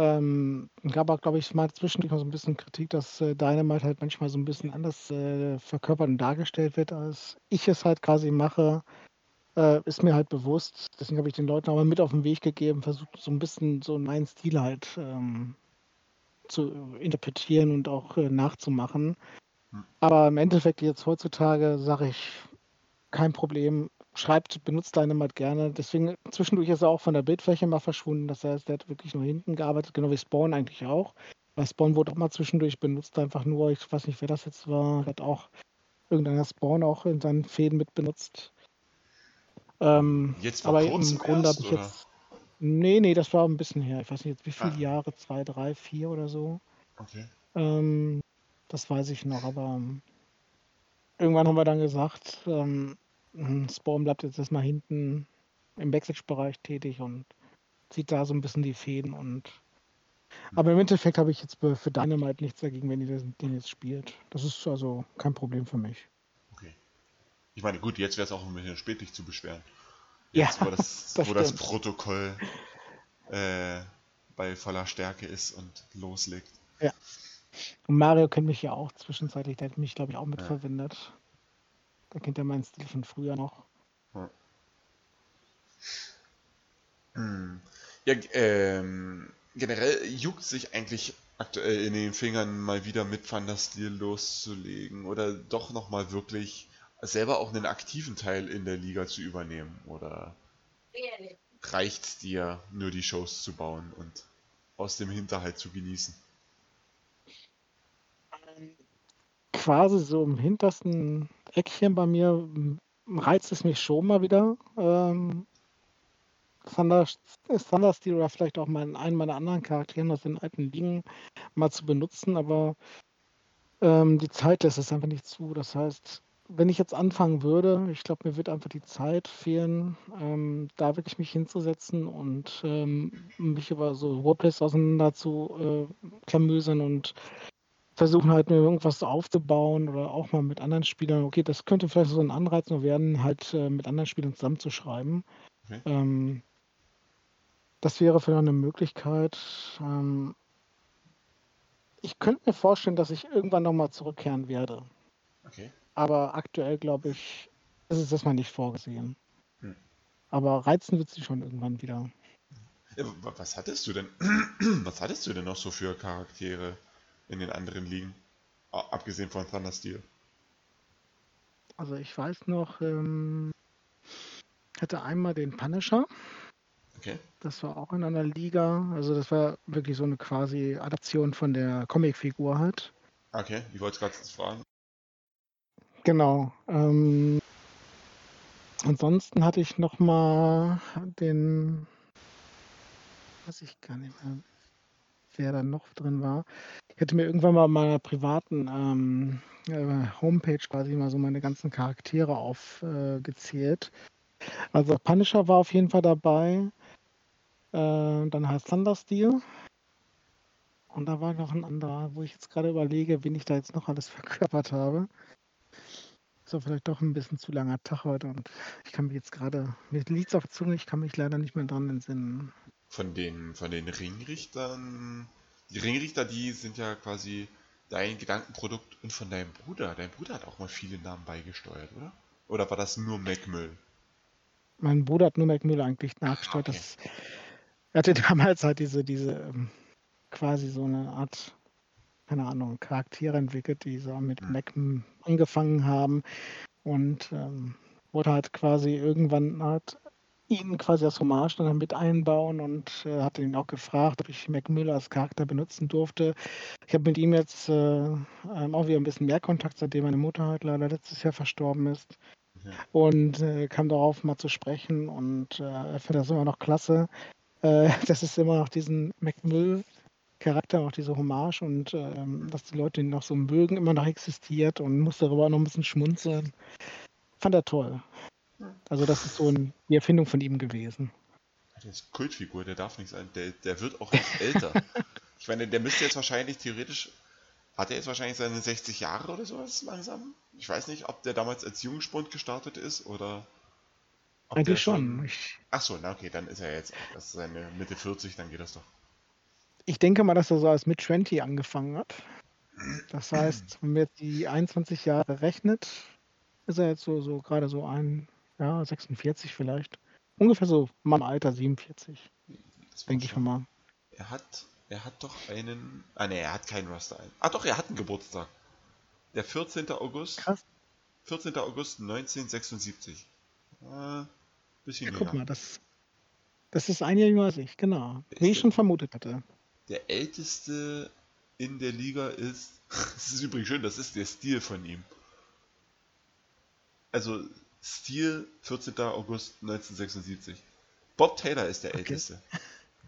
Ähm, gab auch, glaube ich, mal zwischendurch mal so ein bisschen Kritik, dass äh, Dynamite halt manchmal so ein bisschen anders äh, verkörpert und dargestellt wird, als ich es halt quasi mache äh, ist mir halt bewusst. Deswegen habe ich den Leuten aber mit auf den Weg gegeben, versucht so ein bisschen so meinen Stil halt ähm, zu interpretieren und auch äh, nachzumachen. Hm. Aber im Endeffekt jetzt heutzutage sage ich, kein Problem, schreibt, benutzt Dynamite gerne. Deswegen zwischendurch ist er auch von der Bildfläche mal verschwunden. Das heißt, der hat wirklich nur hinten gearbeitet, genau wie Spawn eigentlich auch. Weil Spawn wurde auch mal zwischendurch benutzt, einfach nur, ich weiß nicht, wer das jetzt war, hat auch irgendeiner Spawn auch in seinen Fäden mit benutzt. Ähm, jetzt aber im Grunde habe ich jetzt. Nee, nee, das war ein bisschen her. Ich weiß nicht jetzt wie viele ah. Jahre, zwei, drei, vier oder so. Okay. Ähm, das weiß ich noch, aber ähm, irgendwann haben wir dann gesagt, ähm, hm, Spawn bleibt jetzt erstmal hinten im Backstage-Bereich tätig und zieht da so ein bisschen die Fäden und hm. aber im Endeffekt habe ich jetzt für Dynamite nichts dagegen, wenn ihr den jetzt spielt. Das ist also kein Problem für mich. Ich meine, gut, jetzt wäre es auch ein bisschen spät, dich zu beschweren. Jetzt, ja, wo das, (laughs) das, wo das Protokoll äh, bei voller Stärke ist und loslegt. Ja. Und Mario kennt mich ja auch zwischenzeitlich, der hat mich, glaube ich, auch mit ja. verwendet. Da kennt er meinen Stil von früher noch. Ja, hm. ja ähm, generell juckt sich eigentlich aktuell in den Fingern mal wieder mit Thunderstil loszulegen oder doch nochmal wirklich selber auch einen aktiven Teil in der Liga zu übernehmen? Oder reicht es dir, nur die Shows zu bauen und aus dem Hinterhalt zu genießen? Quasi so im hintersten Eckchen bei mir reizt es mich schon mal wieder. Ähm, Thunder, Thundersteel oder vielleicht auch mal einen meiner anderen Charakteren aus den alten Ligen mal zu benutzen, aber ähm, die Zeit lässt es einfach nicht zu. Das heißt, wenn ich jetzt anfangen würde, ich glaube, mir wird einfach die Zeit fehlen, ähm, da wirklich mich hinzusetzen und ähm, mich über so Roleplays auseinander zu äh, klamösern und versuchen halt mir irgendwas aufzubauen oder auch mal mit anderen Spielern. Okay, das könnte vielleicht so ein Anreiz nur werden, halt äh, mit anderen Spielern zusammenzuschreiben. Okay. Ähm, das wäre vielleicht eine Möglichkeit. Ähm, ich könnte mir vorstellen, dass ich irgendwann nochmal zurückkehren werde. Okay. Aber aktuell, glaube ich, ist es erstmal nicht vorgesehen. Hm. Aber reizen wird sie schon irgendwann wieder. Ja, was hattest du denn? (clears throat) Was hattest du denn noch so für Charaktere in den anderen Ligen? Abgesehen von Thunder Steel. Also ich weiß noch, ähm, hatte einmal den Punisher. Okay. Das war auch in einer Liga. Also das war wirklich so eine quasi Adaption von der Comicfigur halt. Okay, ich wollte gerade fragen. Genau. Ähm, ansonsten hatte ich noch mal den, weiß ich gar nicht mehr, wer da noch drin war. Ich hatte mir irgendwann mal meiner privaten ähm, äh, Homepage quasi mal so meine ganzen Charaktere aufgezählt. Äh, also Punisher war auf jeden Fall dabei. Äh, dann heißt Thundersteel. Und da war noch ein anderer, wo ich jetzt gerade überlege, wen ich da jetzt noch alles (laughs) verkörpert habe. Ist auch vielleicht doch ein bisschen zu langer Tag heute und ich kann mich jetzt gerade, mir liegt auf der Zunge, ich kann mich leider nicht mehr dran entsinnen. Von den, von den Ringrichtern, die Ringrichter, die sind ja quasi dein Gedankenprodukt und von deinem Bruder. Dein Bruder hat auch mal viele Namen beigesteuert, oder? Oder war das nur Macmüll? mein Bruder hat nur Mac Müller eigentlich nachgestellt. okay. Das, er hatte damals halt diese, diese ähm, quasi so eine Art, keine Ahnung, Charaktere entwickelt, die so mit Mhm. Mac angefangen haben und ähm, wollte halt quasi irgendwann halt ihn quasi als Hommage dann mit einbauen und äh, hatte ihn auch gefragt, ob ich Mac Müller als Charakter benutzen durfte. Ich habe mit ihm jetzt äh, ähm, auch wieder ein bisschen mehr Kontakt, seitdem meine Mutter halt leider letztes Jahr verstorben ist. Ja. Und äh, kam darauf mal zu sprechen und äh, er findet das immer noch klasse, äh, (laughs) dass es immer noch diesen McMill-Charakter, auch diese Hommage und ähm, dass die Leute ihn noch so mögen, immer noch existiert und musste darüber auch noch ein bisschen schmunzeln. Fand er toll. Also das ist so ein, die Erfindung von ihm gewesen. Der ist Kultfigur, der darf nicht sein. Der, der wird auch nicht (laughs) älter. Ich meine, der müsste jetzt wahrscheinlich theoretisch. Hat er jetzt wahrscheinlich seine 60 Jahre oder sowas langsam? Ich weiß nicht, ob der damals als Jungspund gestartet ist oder. Eigentlich schon. Ich, Achso, na okay, dann ist er jetzt auch erst seine Mitte 40, dann geht das doch. ich denke mal, dass er so als mit 20 angefangen hat. Das heißt, wenn man jetzt die 21 Jahre rechnet, ist er jetzt so, so gerade so ein, ja, 46 vielleicht. Ungefähr so mein Alter, 47, Das denke ich schon- mal. Er hat, er hat doch einen. Ah ne, er hat keinen Roster ein. Ah doch, er hat einen Geburtstag. Der 14. August. Krass. 14. August 1976. Äh, bisschen Ja, guck mal, das, das ist ein Jahr jünger als ich, genau. Wie ich schon vermutet hatte. Der älteste in der Liga ist. (laughs) Das ist übrigens schön, das ist der Stil von ihm. Also, Stil 14. August 1976. Bob Taylor ist der Okay. älteste.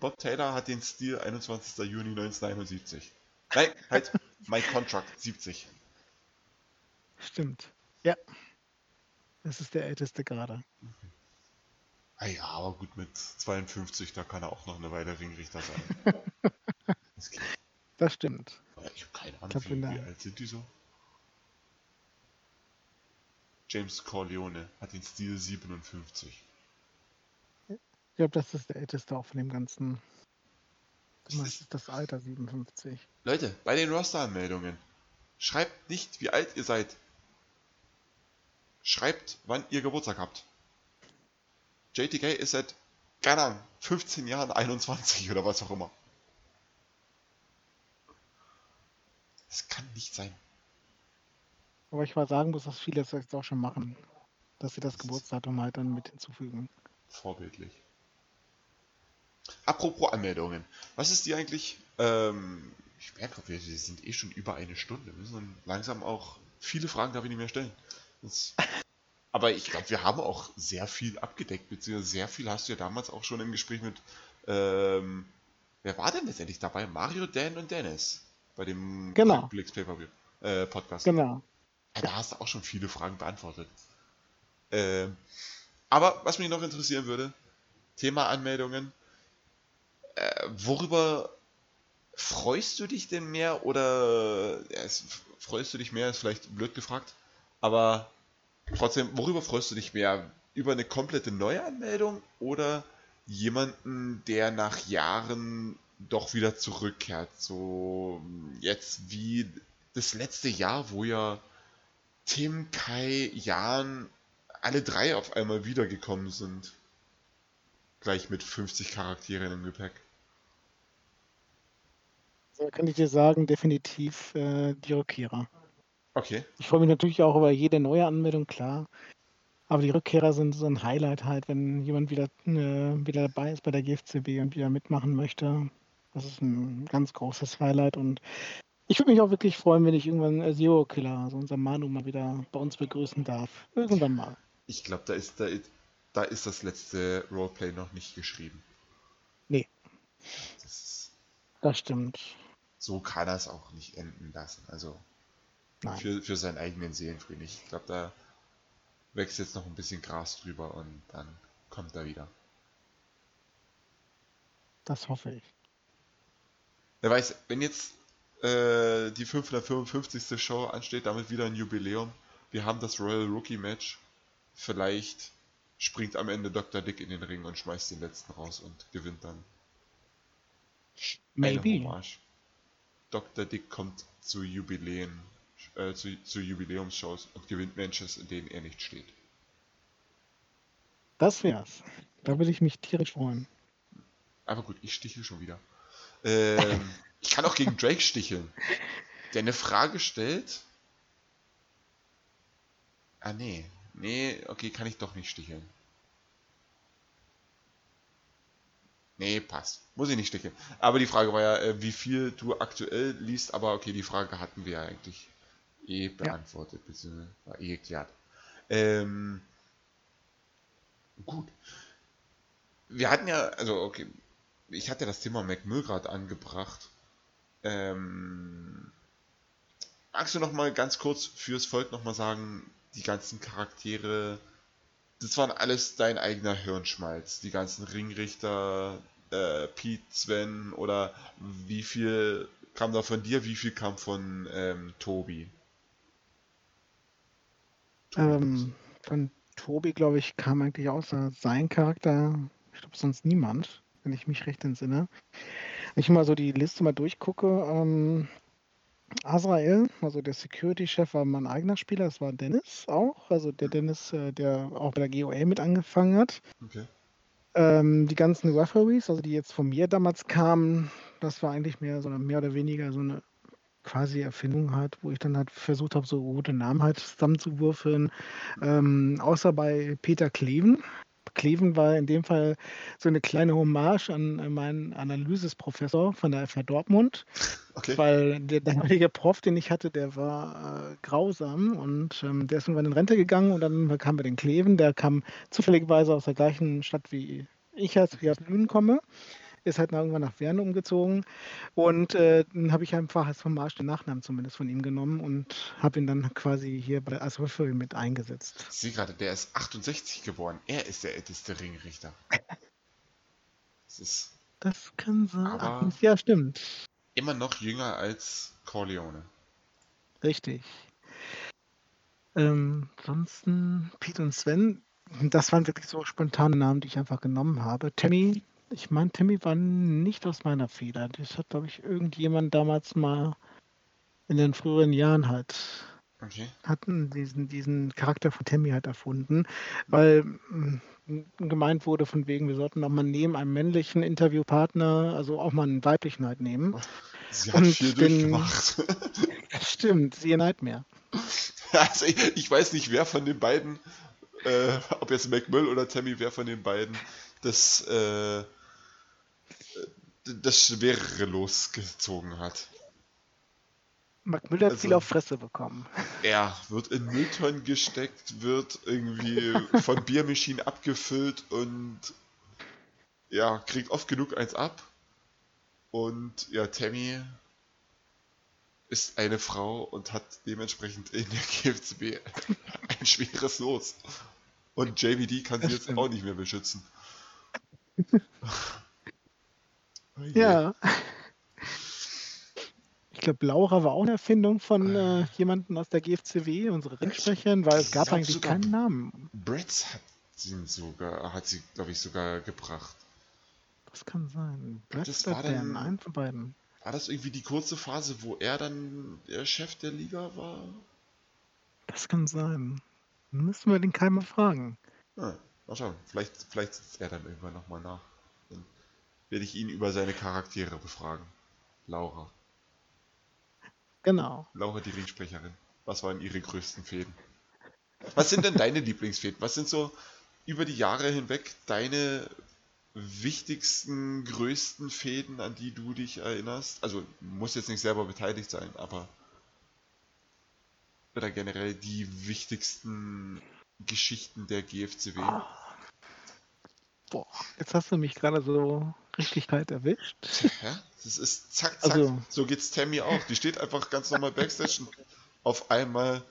Bob Taylor hat den Stil 21. Juni 1971. Nein, halt, My Contract 70. Stimmt. Ja. Das ist der älteste gerade. Ah ja, aber gut, mit 52, da kann er auch noch eine Weile Ringrichter sein. (laughs) Das. Das stimmt. Ich habe keine Ahnung, wie, wie alt sind die so? James Corleone hat den Stil 57. Ich glaube, das ist der älteste auch von dem ganzen. Das ist das Alter 57. Leute, bei den Roster-Anmeldungen, schreibt nicht, wie alt ihr seid. Schreibt, wann ihr Geburtstag habt. JTK ist seit, keine Ahnung, 15 Jahren 21 oder was auch immer. Das kann nicht sein. Aber ich mal sagen muss, dass viele das jetzt auch schon machen. Dass sie das Geburtsdatum halt dann mit hinzufügen. Vorbildlich. Apropos Anmeldungen. Was ist die eigentlich? Ähm, ich merke, wir sind eh schon über eine Stunde. Wir müssen langsam auch viele Fragen darf ich nicht mehr stellen. Das, aber ich glaube, wir haben auch sehr viel abgedeckt, beziehungsweise sehr viel hast du ja damals auch schon im Gespräch mit. Ähm, wer war denn letztendlich dabei? Mario, Dan und Dennis. Bei dem Genau. Pay-Per-View äh, Podcast. Genau. Da hast du auch schon viele Fragen beantwortet. Ähm, aber was mich noch interessieren würde, Thema Anmeldungen. Äh, worüber freust du dich denn mehr oder ja, freust du dich mehr, ist vielleicht blöd gefragt, aber trotzdem, worüber freust du dich mehr? Über eine komplette Neuanmeldung oder jemanden, der nach Jahren doch wieder zurückkehrt? So jetzt wie das letzte Jahr, wo ja Tim, Kai, Jan, alle drei auf einmal wiedergekommen sind. Gleich mit 50 Charakteren im Gepäck. Da kann ich dir sagen, definitiv äh, die Rückkehrer. Okay. Ich freue mich natürlich auch über jede neue Anmeldung, klar. Aber die Rückkehrer sind so ein Highlight halt, wenn jemand wieder, äh, wieder dabei ist bei der GFCB und wieder mitmachen möchte. Das ist ein ganz großes Highlight und ich würde mich auch wirklich freuen, wenn ich irgendwann äh, Zero Killer, also unser Manu, mal wieder bei uns begrüßen darf. Irgendwann mal. Ich glaube, da ist, da, da ist das letzte Roleplay noch nicht geschrieben. Nee. Das ist, Das stimmt. so kann er es auch nicht enden lassen. Also Nein. für, für seinen eigenen Seelenfrieden. Ich glaube, da wächst jetzt noch ein bisschen Gras drüber und dann kommt er wieder. Das hoffe ich. Wer weiß, wenn jetzt äh, die 555. Show ansteht, damit wieder ein Jubiläum. Wir haben das Royal Rookie Match. Vielleicht springt am Ende Dr. Dick in den Ring und schmeißt den letzten raus und gewinnt dann. Maybe. Dr. Dick kommt zu Jubiläen, äh, zu, zu Jubiläumsshows und gewinnt Matches, in denen er nicht steht. Das wär's. Da würde ich mich tierisch freuen. Aber gut, ich stichel schon wieder. Ähm, (laughs) ich kann auch gegen Drake sticheln. Der eine Frage stellt. Ah, nee. Nee, okay, kann ich doch nicht sticheln. Nee, passt. Muss ich nicht sticheln. Aber die Frage war ja, äh, wie viel du aktuell liest. Aber okay, die Frage hatten wir ja eigentlich eh beantwortet, ja. beziehungsweise war eh geklärt. Ähm, gut. Wir hatten ja, also okay, ich hatte das Thema McMill gerade angebracht. Ähm, magst du noch mal ganz kurz fürs Volk noch mal sagen, die ganzen Charaktere, das waren alles dein eigener Hirnschmalz, die ganzen Ringrichter, äh, Pete, Sven oder wie viel kam da von dir, wie viel kam von ähm, Tobi? Ähm, von Tobi, glaube ich, kam eigentlich außer sein Charakter, ich glaube sonst niemand, wenn ich mich recht entsinne. Wenn ich mal so die Liste mal durchgucke, ähm, Azrael, also der Security-Chef war mein eigener Spieler, das war Dennis auch, also der Dennis, äh, der auch bei der GOA mit angefangen hat. Okay. Ähm, die ganzen Referees, also die jetzt von mir damals kamen, das war eigentlich mehr so eine, mehr oder weniger so eine quasi Erfindung halt, wo ich dann halt versucht habe, so gute Namen halt zusammenzuwürfeln. Ähm, außer bei Peter Kleven. Kleven war in dem Fall so eine kleine Hommage an äh, meinen Analysisprofessor von der FH Dortmund. Okay. Weil der damalige Prof, den ich hatte, der war äh, grausam und ähm, der ist irgendwann in Rente gegangen und dann kam bei den Kleven. Der kam zufälligerweise aus der gleichen Stadt wie ich, als ich aus Lünen komme ist halt irgendwann nach Wern umgezogen und äh, dann habe ich einfach als vom Marsch den Nachnamen zumindest von ihm genommen und habe ihn dann quasi hier bei, als Referee mit eingesetzt. Ich sehe gerade, der ist 68 geworden. Er ist der älteste Ringrichter. (laughs) Das ist. Das kann sein. Ja, stimmt. Immer noch jünger als Corleone. Richtig. Ähm, ansonsten Pete und Sven, das waren wirklich so spontane Namen, die ich einfach genommen habe. Tammy ich meine, Timmy war nicht aus meiner Feder. Das hat, glaube ich, irgendjemand damals mal in den früheren Jahren halt okay. hatten diesen, diesen Charakter von Tammy halt erfunden, weil mh, gemeint wurde von wegen, wir sollten auch mal neben einem männlichen Interviewpartner, also auch mal einen weiblichen halt nehmen. Sie hat viel den, durchgemacht. Stimmt, sie Nightmare. (laughs) Also ich, ich, weiß nicht, wer von den beiden, äh, ob jetzt McMill oder Tammy, wer von den beiden das äh, das Schwerere losgezogen hat. Mark Müller hat Also- viel auf Fresse bekommen. Er wird in Mülltonnen gesteckt, wird irgendwie von (laughs) Biermaschinen abgefüllt und ja, kriegt oft genug eins ab. Und ja, Tammy ist eine Frau und hat dementsprechend in der GFCB ein schweres Los. Und JVD kann sie jetzt auch nicht mehr beschützen. (laughs) Oh. Ja. Ich glaube, Laura war auch eine Erfindung von äh, jemandem aus der GFCW, unsere Ringsprecherin, weil es gab glaub eigentlich keinen Namen. Bretz hat sie sogar, hat sie, glaube ich, sogar gebracht. Das kann sein. Brad Das war Dan, dann- einen von beiden. War das irgendwie die kurze Phase, wo er dann der Chef der Liga war? Das kann sein. Müssen wir den Keim mal fragen. Ja, mal schauen. Vielleicht, vielleicht sitzt er dann irgendwann nochmal nach. Werde ich ihn über seine Charaktere befragen. Laura. Genau. Laura, die Ringsprecherin. Was waren ihre größten Fäden? Was sind denn deine (laughs) Lieblingsfäden? Was sind so über die Jahre hinweg deine wichtigsten, größten Fäden, an die du dich erinnerst? Also muss jetzt nicht selber beteiligt sein, aber oder generell die wichtigsten Geschichten der GFCW. Boah, jetzt hast du mich gerade so richtig kalt erwischt. Ja, das ist zack, zack. Also- so geht's Tammy auch. Die steht einfach ganz normal Backstage und auf einmal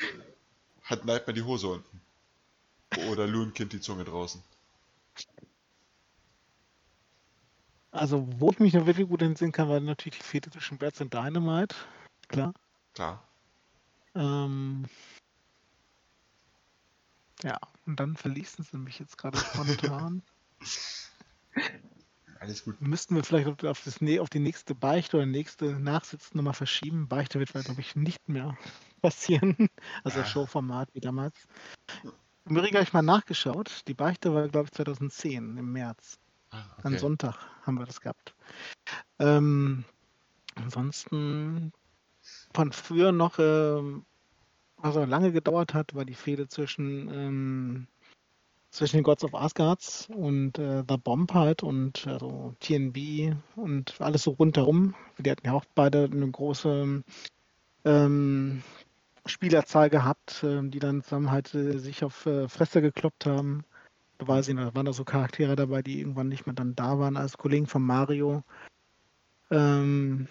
hat Nightmare die Hose unten. Oder Loonkind die Zunge draußen. Also, wo ich mich noch wirklich gut entsinnen kann, war natürlich die Fete zwischen Bats und Dynamite. Klar. Klar. Ähm, ja, und dann verließen sie mich jetzt gerade spontan. (laughs) Alles gut. Müssten wir vielleicht auf, das, auf die nächste Beichte oder nächste Nachsitzen nochmal verschieben. Beichte wird, glaube ich, nicht mehr (laughs) passieren. Also Ja. Showformat wie damals. Im Übrigen habe ich mal nachgeschaut. Die Beichte war, glaube ich, 2010 im März. Ah, okay. Sonntag haben wir das gehabt. Ähm, ansonsten von früher noch, ähm, was auch lange gedauert hat, war die Fehde zwischen, ähm, zwischen den Gods of Asgards und äh, The Bomb halt und also TNB und alles so rundherum. Die hatten ja auch beide eine große ähm, Spielerzahl gehabt, ähm, die dann zusammen halt äh, sich auf äh, Fresse gekloppt haben. Da weiß ich noch, da waren da so Charaktere dabei, die irgendwann nicht mehr dann da waren als Kollegen von Mario. Ähm,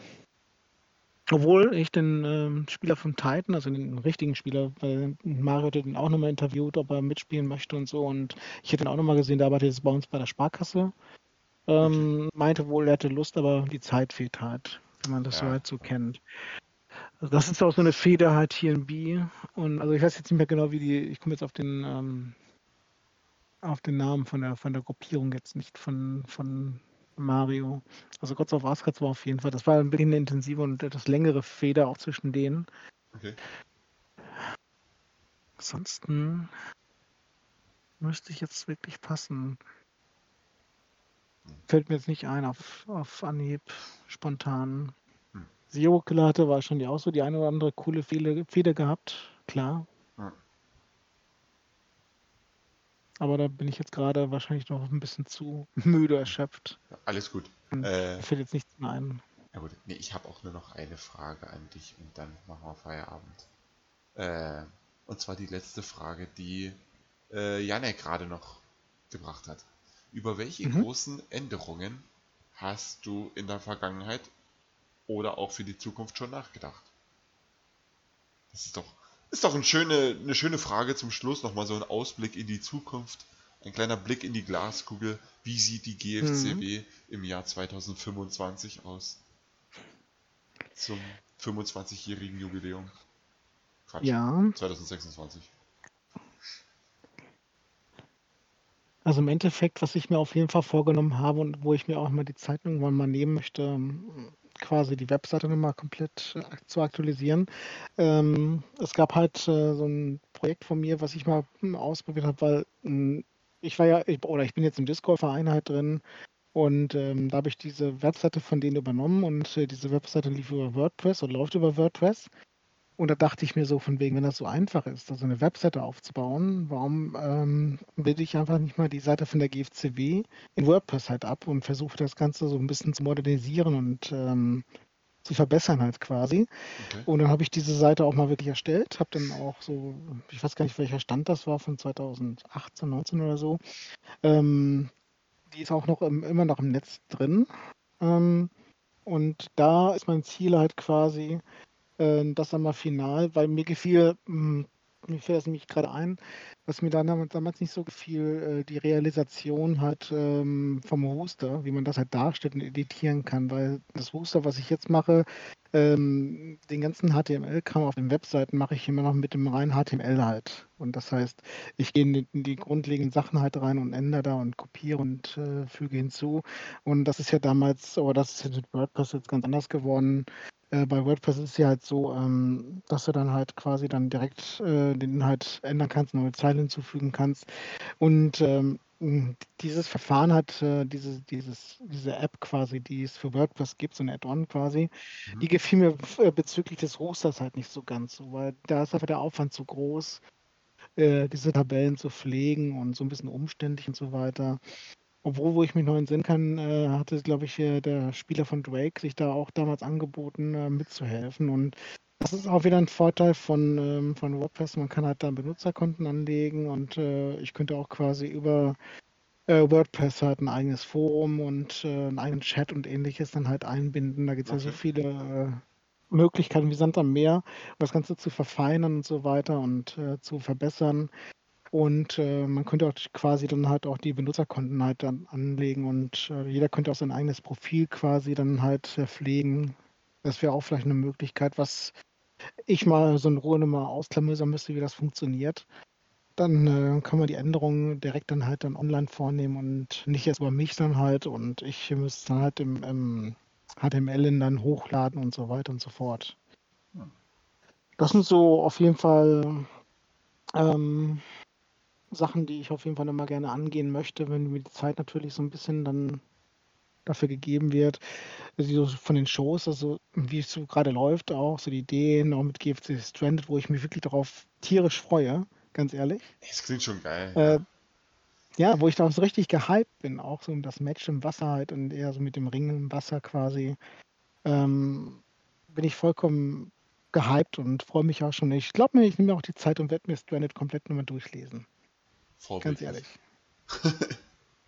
obwohl ich den ähm, Spieler von Titan, also den richtigen Spieler, weil Mario hatte den auch nochmal interviewt, ob er mitspielen möchte und so. Und ich hätte ihn auch nochmal gesehen, der arbeitet jetzt bei uns bei der Sparkasse. Ähm, meinte wohl, er hätte Lust, aber die Zeit fehlt halt, wenn man das so Ja. halt so kennt. Also das ist auch so eine Feder halt hier in B. Und also ich weiß jetzt nicht mehr genau, wie die, ich komme jetzt auf den ähm, auf den Namen von der von der Gruppierung jetzt nicht von von Mario. Also Gods of Asgard war auf jeden Fall, das war ein bisschen eine intensive und etwas längere Feder auch zwischen denen. Okay. Ansonsten müsste ich jetzt wirklich passen. Fällt mir jetzt nicht ein auf, auf Anhieb, spontan. Hm. Zero Killer hatte war schon die auch so die eine oder andere coole Fehde gehabt, klar. Ja. Aber da bin ich jetzt gerade wahrscheinlich noch ein bisschen zu (laughs) müde erschöpft. Alles gut. Hm. Äh, fällt jetzt nichts mehr ein. ja gut. Nee, ich habe auch nur noch eine Frage an dich und dann machen wir Feierabend. Äh, und zwar die letzte Frage, die äh, Janek gerade noch gebracht hat. Über welche Mhm. großen Änderungen hast du in der Vergangenheit oder auch für die Zukunft schon nachgedacht? Das ist doch, ist doch eine schöne, eine schöne Frage zum Schluss. Nochmal so ein Ausblick in die Zukunft. Ein kleiner Blick in die Glaskugel. Wie sieht die GFCW im Jahr 2025 aus? Zum 25-jährigen Jubiläum. Quatsch. Ja, 2026. also im Endeffekt, was ich mir auf jeden Fall vorgenommen habe und wo ich mir auch mal die Zeit irgendwann mal nehmen möchte, quasi die Webseite nochmal komplett äh, zu aktualisieren. Ähm, es gab halt äh, so ein Projekt von mir, was ich mal hm, ausprobiert habe, weil hm, ich war ja, ich, oder ich bin jetzt im Discord-Verein halt drin und ähm, da habe ich diese Webseite von denen übernommen und äh, diese Webseite lief über WordPress oder läuft über WordPress. Und da dachte ich mir so von wegen, wenn das so einfach ist, also eine Webseite aufzubauen, warum ähm, bilde ich einfach nicht mal die Seite von der GFCW in WordPress halt ab und versuche das Ganze so ein bisschen zu modernisieren und ähm, zu verbessern halt quasi. Okay. Und dann habe ich diese Seite auch mal wirklich erstellt, habe dann auch so, ich weiß gar nicht, welcher Stand das war, von 2018, 19 oder so. Ähm, die ist auch noch im, immer noch im Netz drin. Ähm, und da ist mein Ziel halt quasi, das einmal final, weil mir gefiel, mh, mir fällt das nämlich gerade ein, was mir damals, nicht so gefiel, äh, die Realisation halt ähm, vom Rooster, wie man das halt darstellt und editieren kann, weil das Rooster, was ich jetzt mache, ähm, den ganzen HTML-Kram auf den Webseiten mache ich immer noch mit dem reinen HTML halt. Und das heißt, ich gehe in die, in die grundlegenden Sachen halt rein und ändere da und kopiere und äh, füge hinzu. Und das ist ja damals, aber das ist jetzt mit WordPress jetzt ganz anders geworden. Äh, bei WordPress ist es ja halt so, ähm, dass du dann halt quasi dann direkt äh, den Inhalt ändern kannst, neue Zeilen hinzufügen kannst. Und ähm, dieses Verfahren hat äh, diese, dieses, diese App quasi, die es für WordPress gibt, so ein Add-on quasi, die gefiel mir äh, bezüglich des Rosters halt nicht so ganz so, weil da ist einfach der Aufwand zu groß, äh, diese Tabellen zu pflegen und so ein bisschen umständlich und so weiter. Obwohl, wo ich mich noch entsinnen kann, äh, hatte, glaube ich, äh, der Spieler von Drake sich da auch damals angeboten, äh, mitzuhelfen. Und das ist auch wieder ein Vorteil von, ähm, von WordPress. Man kann halt dann Benutzerkonten anlegen und äh, ich könnte auch quasi über äh, WordPress halt ein eigenes Forum und äh, einen eigenen Chat und ähnliches dann halt einbinden. Da gibt es ja so viele Möglichkeiten wie Sand am Meer, um das Ganze zu verfeinern und so weiter und zu verbessern. Und äh, man könnte auch quasi dann halt auch die Benutzerkonten halt dann anlegen und äh, jeder könnte auch sein eigenes Profil quasi dann halt äh, pflegen. Das wäre auch vielleicht eine Möglichkeit, was ich mal so in Ruhe mal ausklamüsern müsste, wie das funktioniert. Dann äh, kann man die Änderungen direkt dann halt dann online vornehmen und nicht erst über mich dann halt und ich müsste dann halt im, im HTML dann hochladen und so weiter und so fort. Das sind so auf jeden Fall ähm, Sachen, die ich auf jeden Fall nochmal gerne angehen möchte, wenn mir die Zeit natürlich so ein bisschen dann dafür gegeben wird. Also so von den Shows, also wie es so gerade läuft, auch so die Ideen, auch mit GFC Stranded, wo ich mich wirklich darauf tierisch freue, ganz ehrlich. Es klingt schon geil. Äh, ja, wo ich da so richtig gehypt bin, auch so um das Match im Wasser halt und eher so mit dem Ring im Wasser quasi. Ähm, bin ich vollkommen gehypt und freue mich auch schon. Ich glaube mir, ich nehme auch die Zeit und werde mir Stranded komplett nochmal durchlesen. Ganz ehrlich.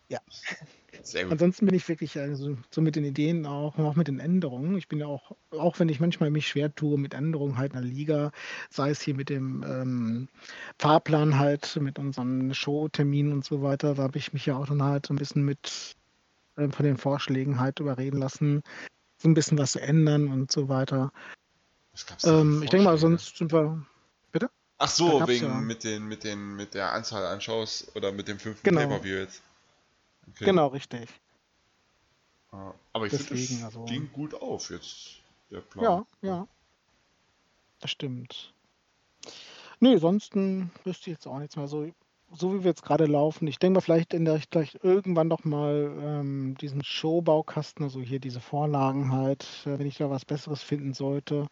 ja. (laughs) Sehr gut. Ansonsten bin ich wirklich also, so mit den Ideen auch, auch mit den Änderungen. Ich bin ja auch, auch wenn ich manchmal mich schwer tue mit Änderungen halt in der Liga, sei es hier mit dem ähm, Fahrplan halt, mit unseren Showterminen und so weiter, da habe ich mich ja auch dann halt so ein bisschen mit äh, von den Vorschlägen halt überreden lassen, so ein bisschen was zu ändern und so weiter. Ähm, ich denke mal, sonst sind wir. Ach so, wegen ja. mit den, mit den, mit der Anzahl an Shows oder mit dem fünften genau. Pay-Per-View jetzt. Okay. Genau, richtig. Aber ich finde, es also... ging gut auf jetzt, der Plan. Ja, ja. Das stimmt. Nee, ansonsten wüsste ich jetzt auch nichts mehr. So, so wie wir jetzt gerade laufen, ich denke mal, vielleicht ändere ich vielleicht irgendwann noch mal ähm, diesen Showbaukasten, also hier diese Vorlagen halt, äh, wenn ich da was Besseres finden sollte.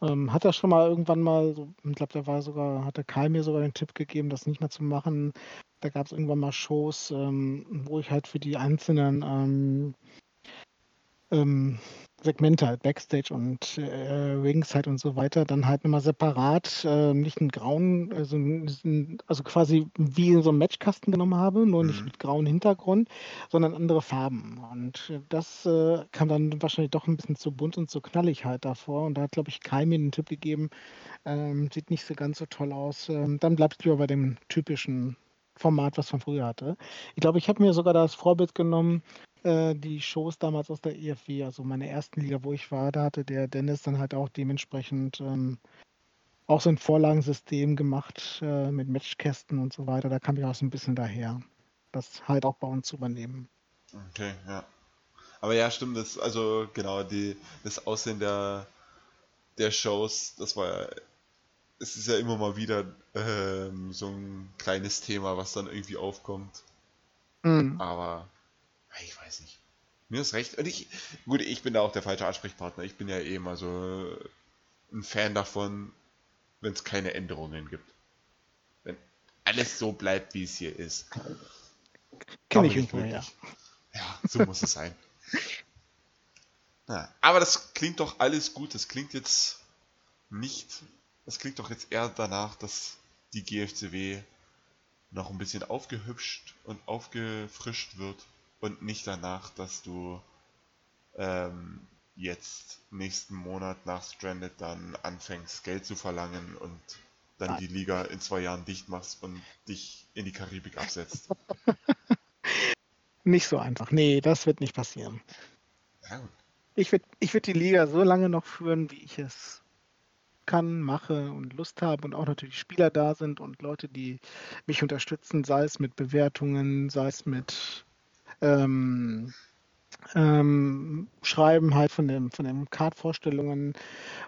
Ähm, hat er schon mal irgendwann mal, so, ich glaube, da war sogar, hat der Kai mir sogar den Tipp gegeben, das nicht mehr zu machen. Da gab es irgendwann mal Shows, ähm, wo ich halt für die einzelnen ähm, ähm, Segmente halt, Backstage und äh, Ringside und so weiter, dann halt nochmal separat, äh, nicht einen grauen, also, also quasi wie in so einem Matchkasten genommen habe, nur mhm. nicht mit grauem Hintergrund, sondern andere Farben. Und das äh, kam dann wahrscheinlich doch ein bisschen zu bunt und zu knallig halt davor. Und da hat, glaube ich, Kai mir den Tipp gegeben, ähm, sieht nicht so ganz so toll aus. Ähm, dann bleibst du aber bei dem typischen Format, was man früher hatte. Ich glaube, ich habe mir sogar das Vorbild genommen, äh, die Shows damals aus der EFW, also meine ersten Liga, wo ich war, da hatte der Dennis dann halt auch dementsprechend ähm, auch so ein Vorlagensystem gemacht äh, mit Matchkästen und so weiter. Da kam ich auch so ein bisschen daher, das halt auch bei uns zu übernehmen. Okay, ja. Aber ja, stimmt, das, also genau, die, das Aussehen der, der Shows, das war es ist ja immer mal wieder ähm, so ein kleines Thema, was dann irgendwie aufkommt. Mhm. Aber ich weiß nicht. Mir ist recht. Und ich, gut, ich bin da auch der falsche Ansprechpartner. Ich bin ja eh immer so ein Fan davon, wenn es keine Änderungen gibt. Wenn alles so bleibt, wie es hier ist. Kenne ich irgendwo, ja. Ja, so muss es sein. Ja, aber das klingt doch alles gut. Das klingt jetzt nicht es klingt doch jetzt eher danach, dass die GFCW noch ein bisschen aufgehübscht und aufgefrischt wird und nicht danach, dass du ähm, jetzt nächsten Monat nach Stranded dann anfängst Geld zu verlangen und dann Nein. die Liga in zwei Jahren dicht machst und dich in die Karibik absetzt. (laughs) nicht so einfach. Nee, das wird nicht passieren. Ja, ich würde ich würd die Liga so lange noch führen, wie ich es kann, mache und Lust habe und auch natürlich Spieler da sind und Leute, die mich unterstützen, sei es mit Bewertungen, sei es mit ähm, ähm, Schreiben halt von dem von den Card-Vorstellungen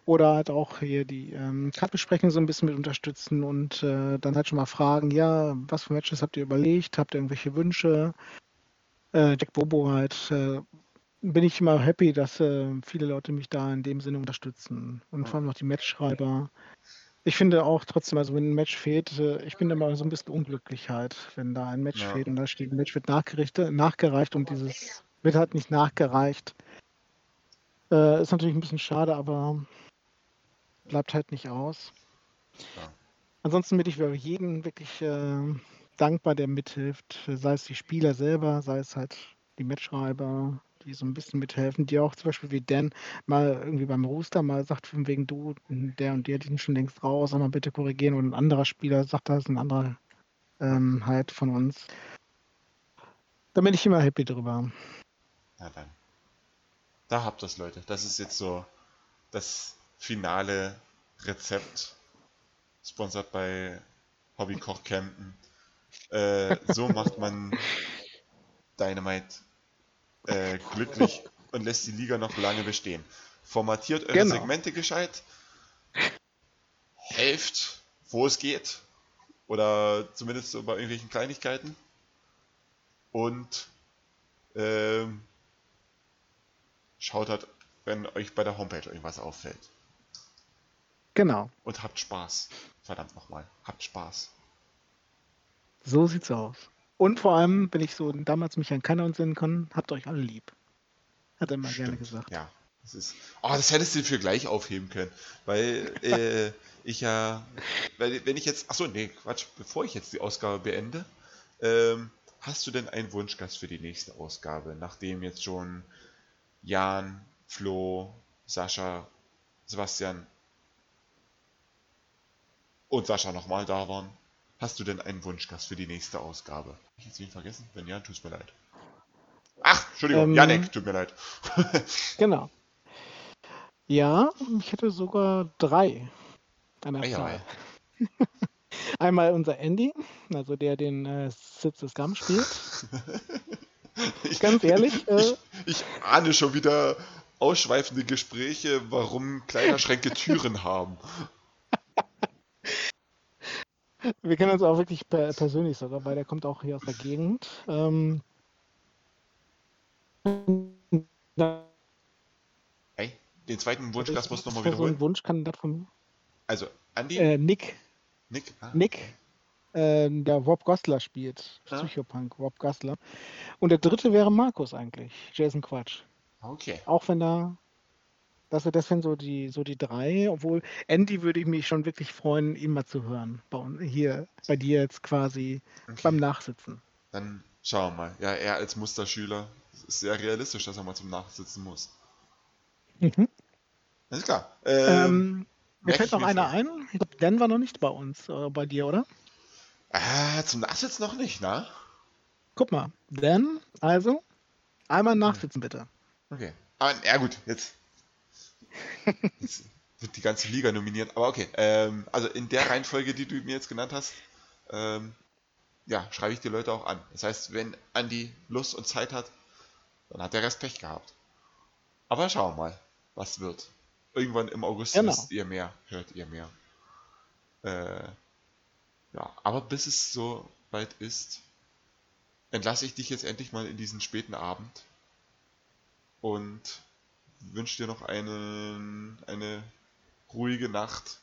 oder halt auch hier die ähm, Card-Besprechung so ein bisschen mit unterstützen und äh, dann halt schon mal fragen, ja, was für Matches habt ihr überlegt, habt ihr irgendwelche Wünsche? Äh, Jack Bobo halt, äh, bin ich immer happy, dass äh, viele Leute mich da in dem Sinne unterstützen. Und vor allem noch die Matchschreiber. Ich finde auch trotzdem, also wenn ein Match fehlt, äh, ich bin immer so ein bisschen unglücklich halt, wenn da ein Match ja. fehlt und da steht, ein Match wird nachgereicht und dieses wird halt nicht nachgereicht. Äh, ist natürlich ein bisschen schade, aber bleibt halt nicht aus. Ja. Ansonsten bin ich für jeden wirklich äh, dankbar, der mithilft, sei es die Spieler selber, sei es halt die Matchschreiber, die so ein bisschen mithelfen, die auch zum Beispiel wie Dan mal irgendwie beim Rooster mal sagt, von wegen du, der und der, die sind schon längst raus, mal bitte korrigieren und ein anderer Spieler sagt, das ist ein anderer ähm, halt von uns. Da bin ich immer happy drüber. Ja, dann. Da habt ihr es, Leute. Das ist jetzt so das finale Rezept. Sponsert bei Hobby Koch Campen. Äh, so macht man (laughs) Dynamite äh, glücklich und lässt die Liga noch lange bestehen. Formatiert eure genau. Segmente gescheit, helft, wo es geht Oder zumindest so bei irgendwelchen Kleinigkeiten. Und ähm, schaut halt, wenn euch bei der Homepage irgendwas auffällt. Genau. Und habt Spaß. Verdammt nochmal. Habt Spaß. So sieht's aus. Und vor allem, wenn ich so damals mich an keiner entsinnen kann, habt euch alle lieb. Hat er mal gerne gesagt. Ja. Das ist. Oh, das hättest du für gleich aufheben können. Weil äh, (laughs) ich ja. Weil, wenn ich jetzt. Achso, nee, Quatsch, bevor ich jetzt die Ausgabe beende, ähm, hast du denn einen Wunschgast für die nächste Ausgabe, nachdem jetzt schon Jan, Flo, Sascha, Sebastian und Sascha nochmal da waren? Hast du denn einen Wunschgast für die nächste Ausgabe? Hab ich jetzt wen vergessen? Wenn ja, tut's mir leid. Ach, Entschuldigung, Ähm, Janek, tut mir leid. (laughs) (laughs) Genau. Ja, ich hätte sogar drei an der Zahl. (laughs) Einmal unser Andy, also der den äh, Sitz des Gam spielt. Ganz ehrlich, äh, Ich ahne schon wieder ausschweifende Gespräche, warum Kleiderschränke Türen haben. Wir kennen uns auch wirklich per persönlich sogar, weil der kommt auch hier aus der Gegend. Ähm, da- Ey, den zweiten Wunschgast nochmal das so ein wiederholen. Wunschkandidat von mir. Also, Andi, Äh, Nick, Nick, ah, Nick, ähm, der Rob Gosler spielt. Ja. Psychopunk, Rob Gosler. Und der dritte wäre Markus eigentlich, Jason Quatsch. okay. Auch wenn da, das, das sind so die, so die drei, obwohl Andy würde ich mich schon wirklich freuen, ihn mal zu hören. Bei, hier, bei dir jetzt quasi okay. beim Nachsitzen. Dann schauen wir mal. Ja, er als Musterschüler ist sehr realistisch, dass er mal zum Nachsitzen muss. Mhm. Alles klar. Ähm, Ähm, mir fällt noch einer ein. Ich glaube, Dan war noch nicht bei uns, äh, bei dir, oder? äh, zum Nachsitzen noch nicht, na? Guck mal, Dan, also einmal nachsitzen bitte. Okay. Aber, ja gut, jetzt wird die ganze Liga nominiert. Aber okay, ähm, also in der Reihenfolge, die du mir jetzt genannt hast, ähm, ja, schreibe ich die Leute auch an. Das heißt, wenn Andi Lust und Zeit hat, dann hat der Rest Pech gehabt. Aber schauen wir mal, was wird. Irgendwann im August Genau. wisst ihr mehr, hört ihr mehr. Äh, ja, aber bis es so weit ist, entlasse ich dich jetzt endlich mal in diesen späten Abend und wünsche dir noch einen, eine ruhige Nacht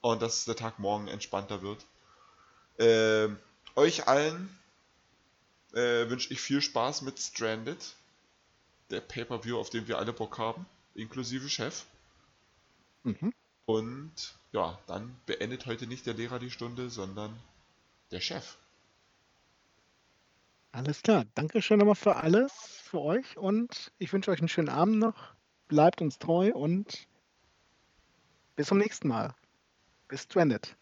und dass der Tag morgen entspannter wird. Ähm, euch allen äh, wünsche ich viel Spaß mit Stranded, der Pay-Per-View, auf den wir alle Bock haben, inklusive Chef. Mhm. Und ja, dann beendet heute nicht der Lehrer die Stunde, sondern der Chef. Alles klar. Dankeschön nochmal für alles, für euch und ich wünsche euch einen schönen Abend noch. Bleibt uns treu und bis zum nächsten Mal. Bis Stranded.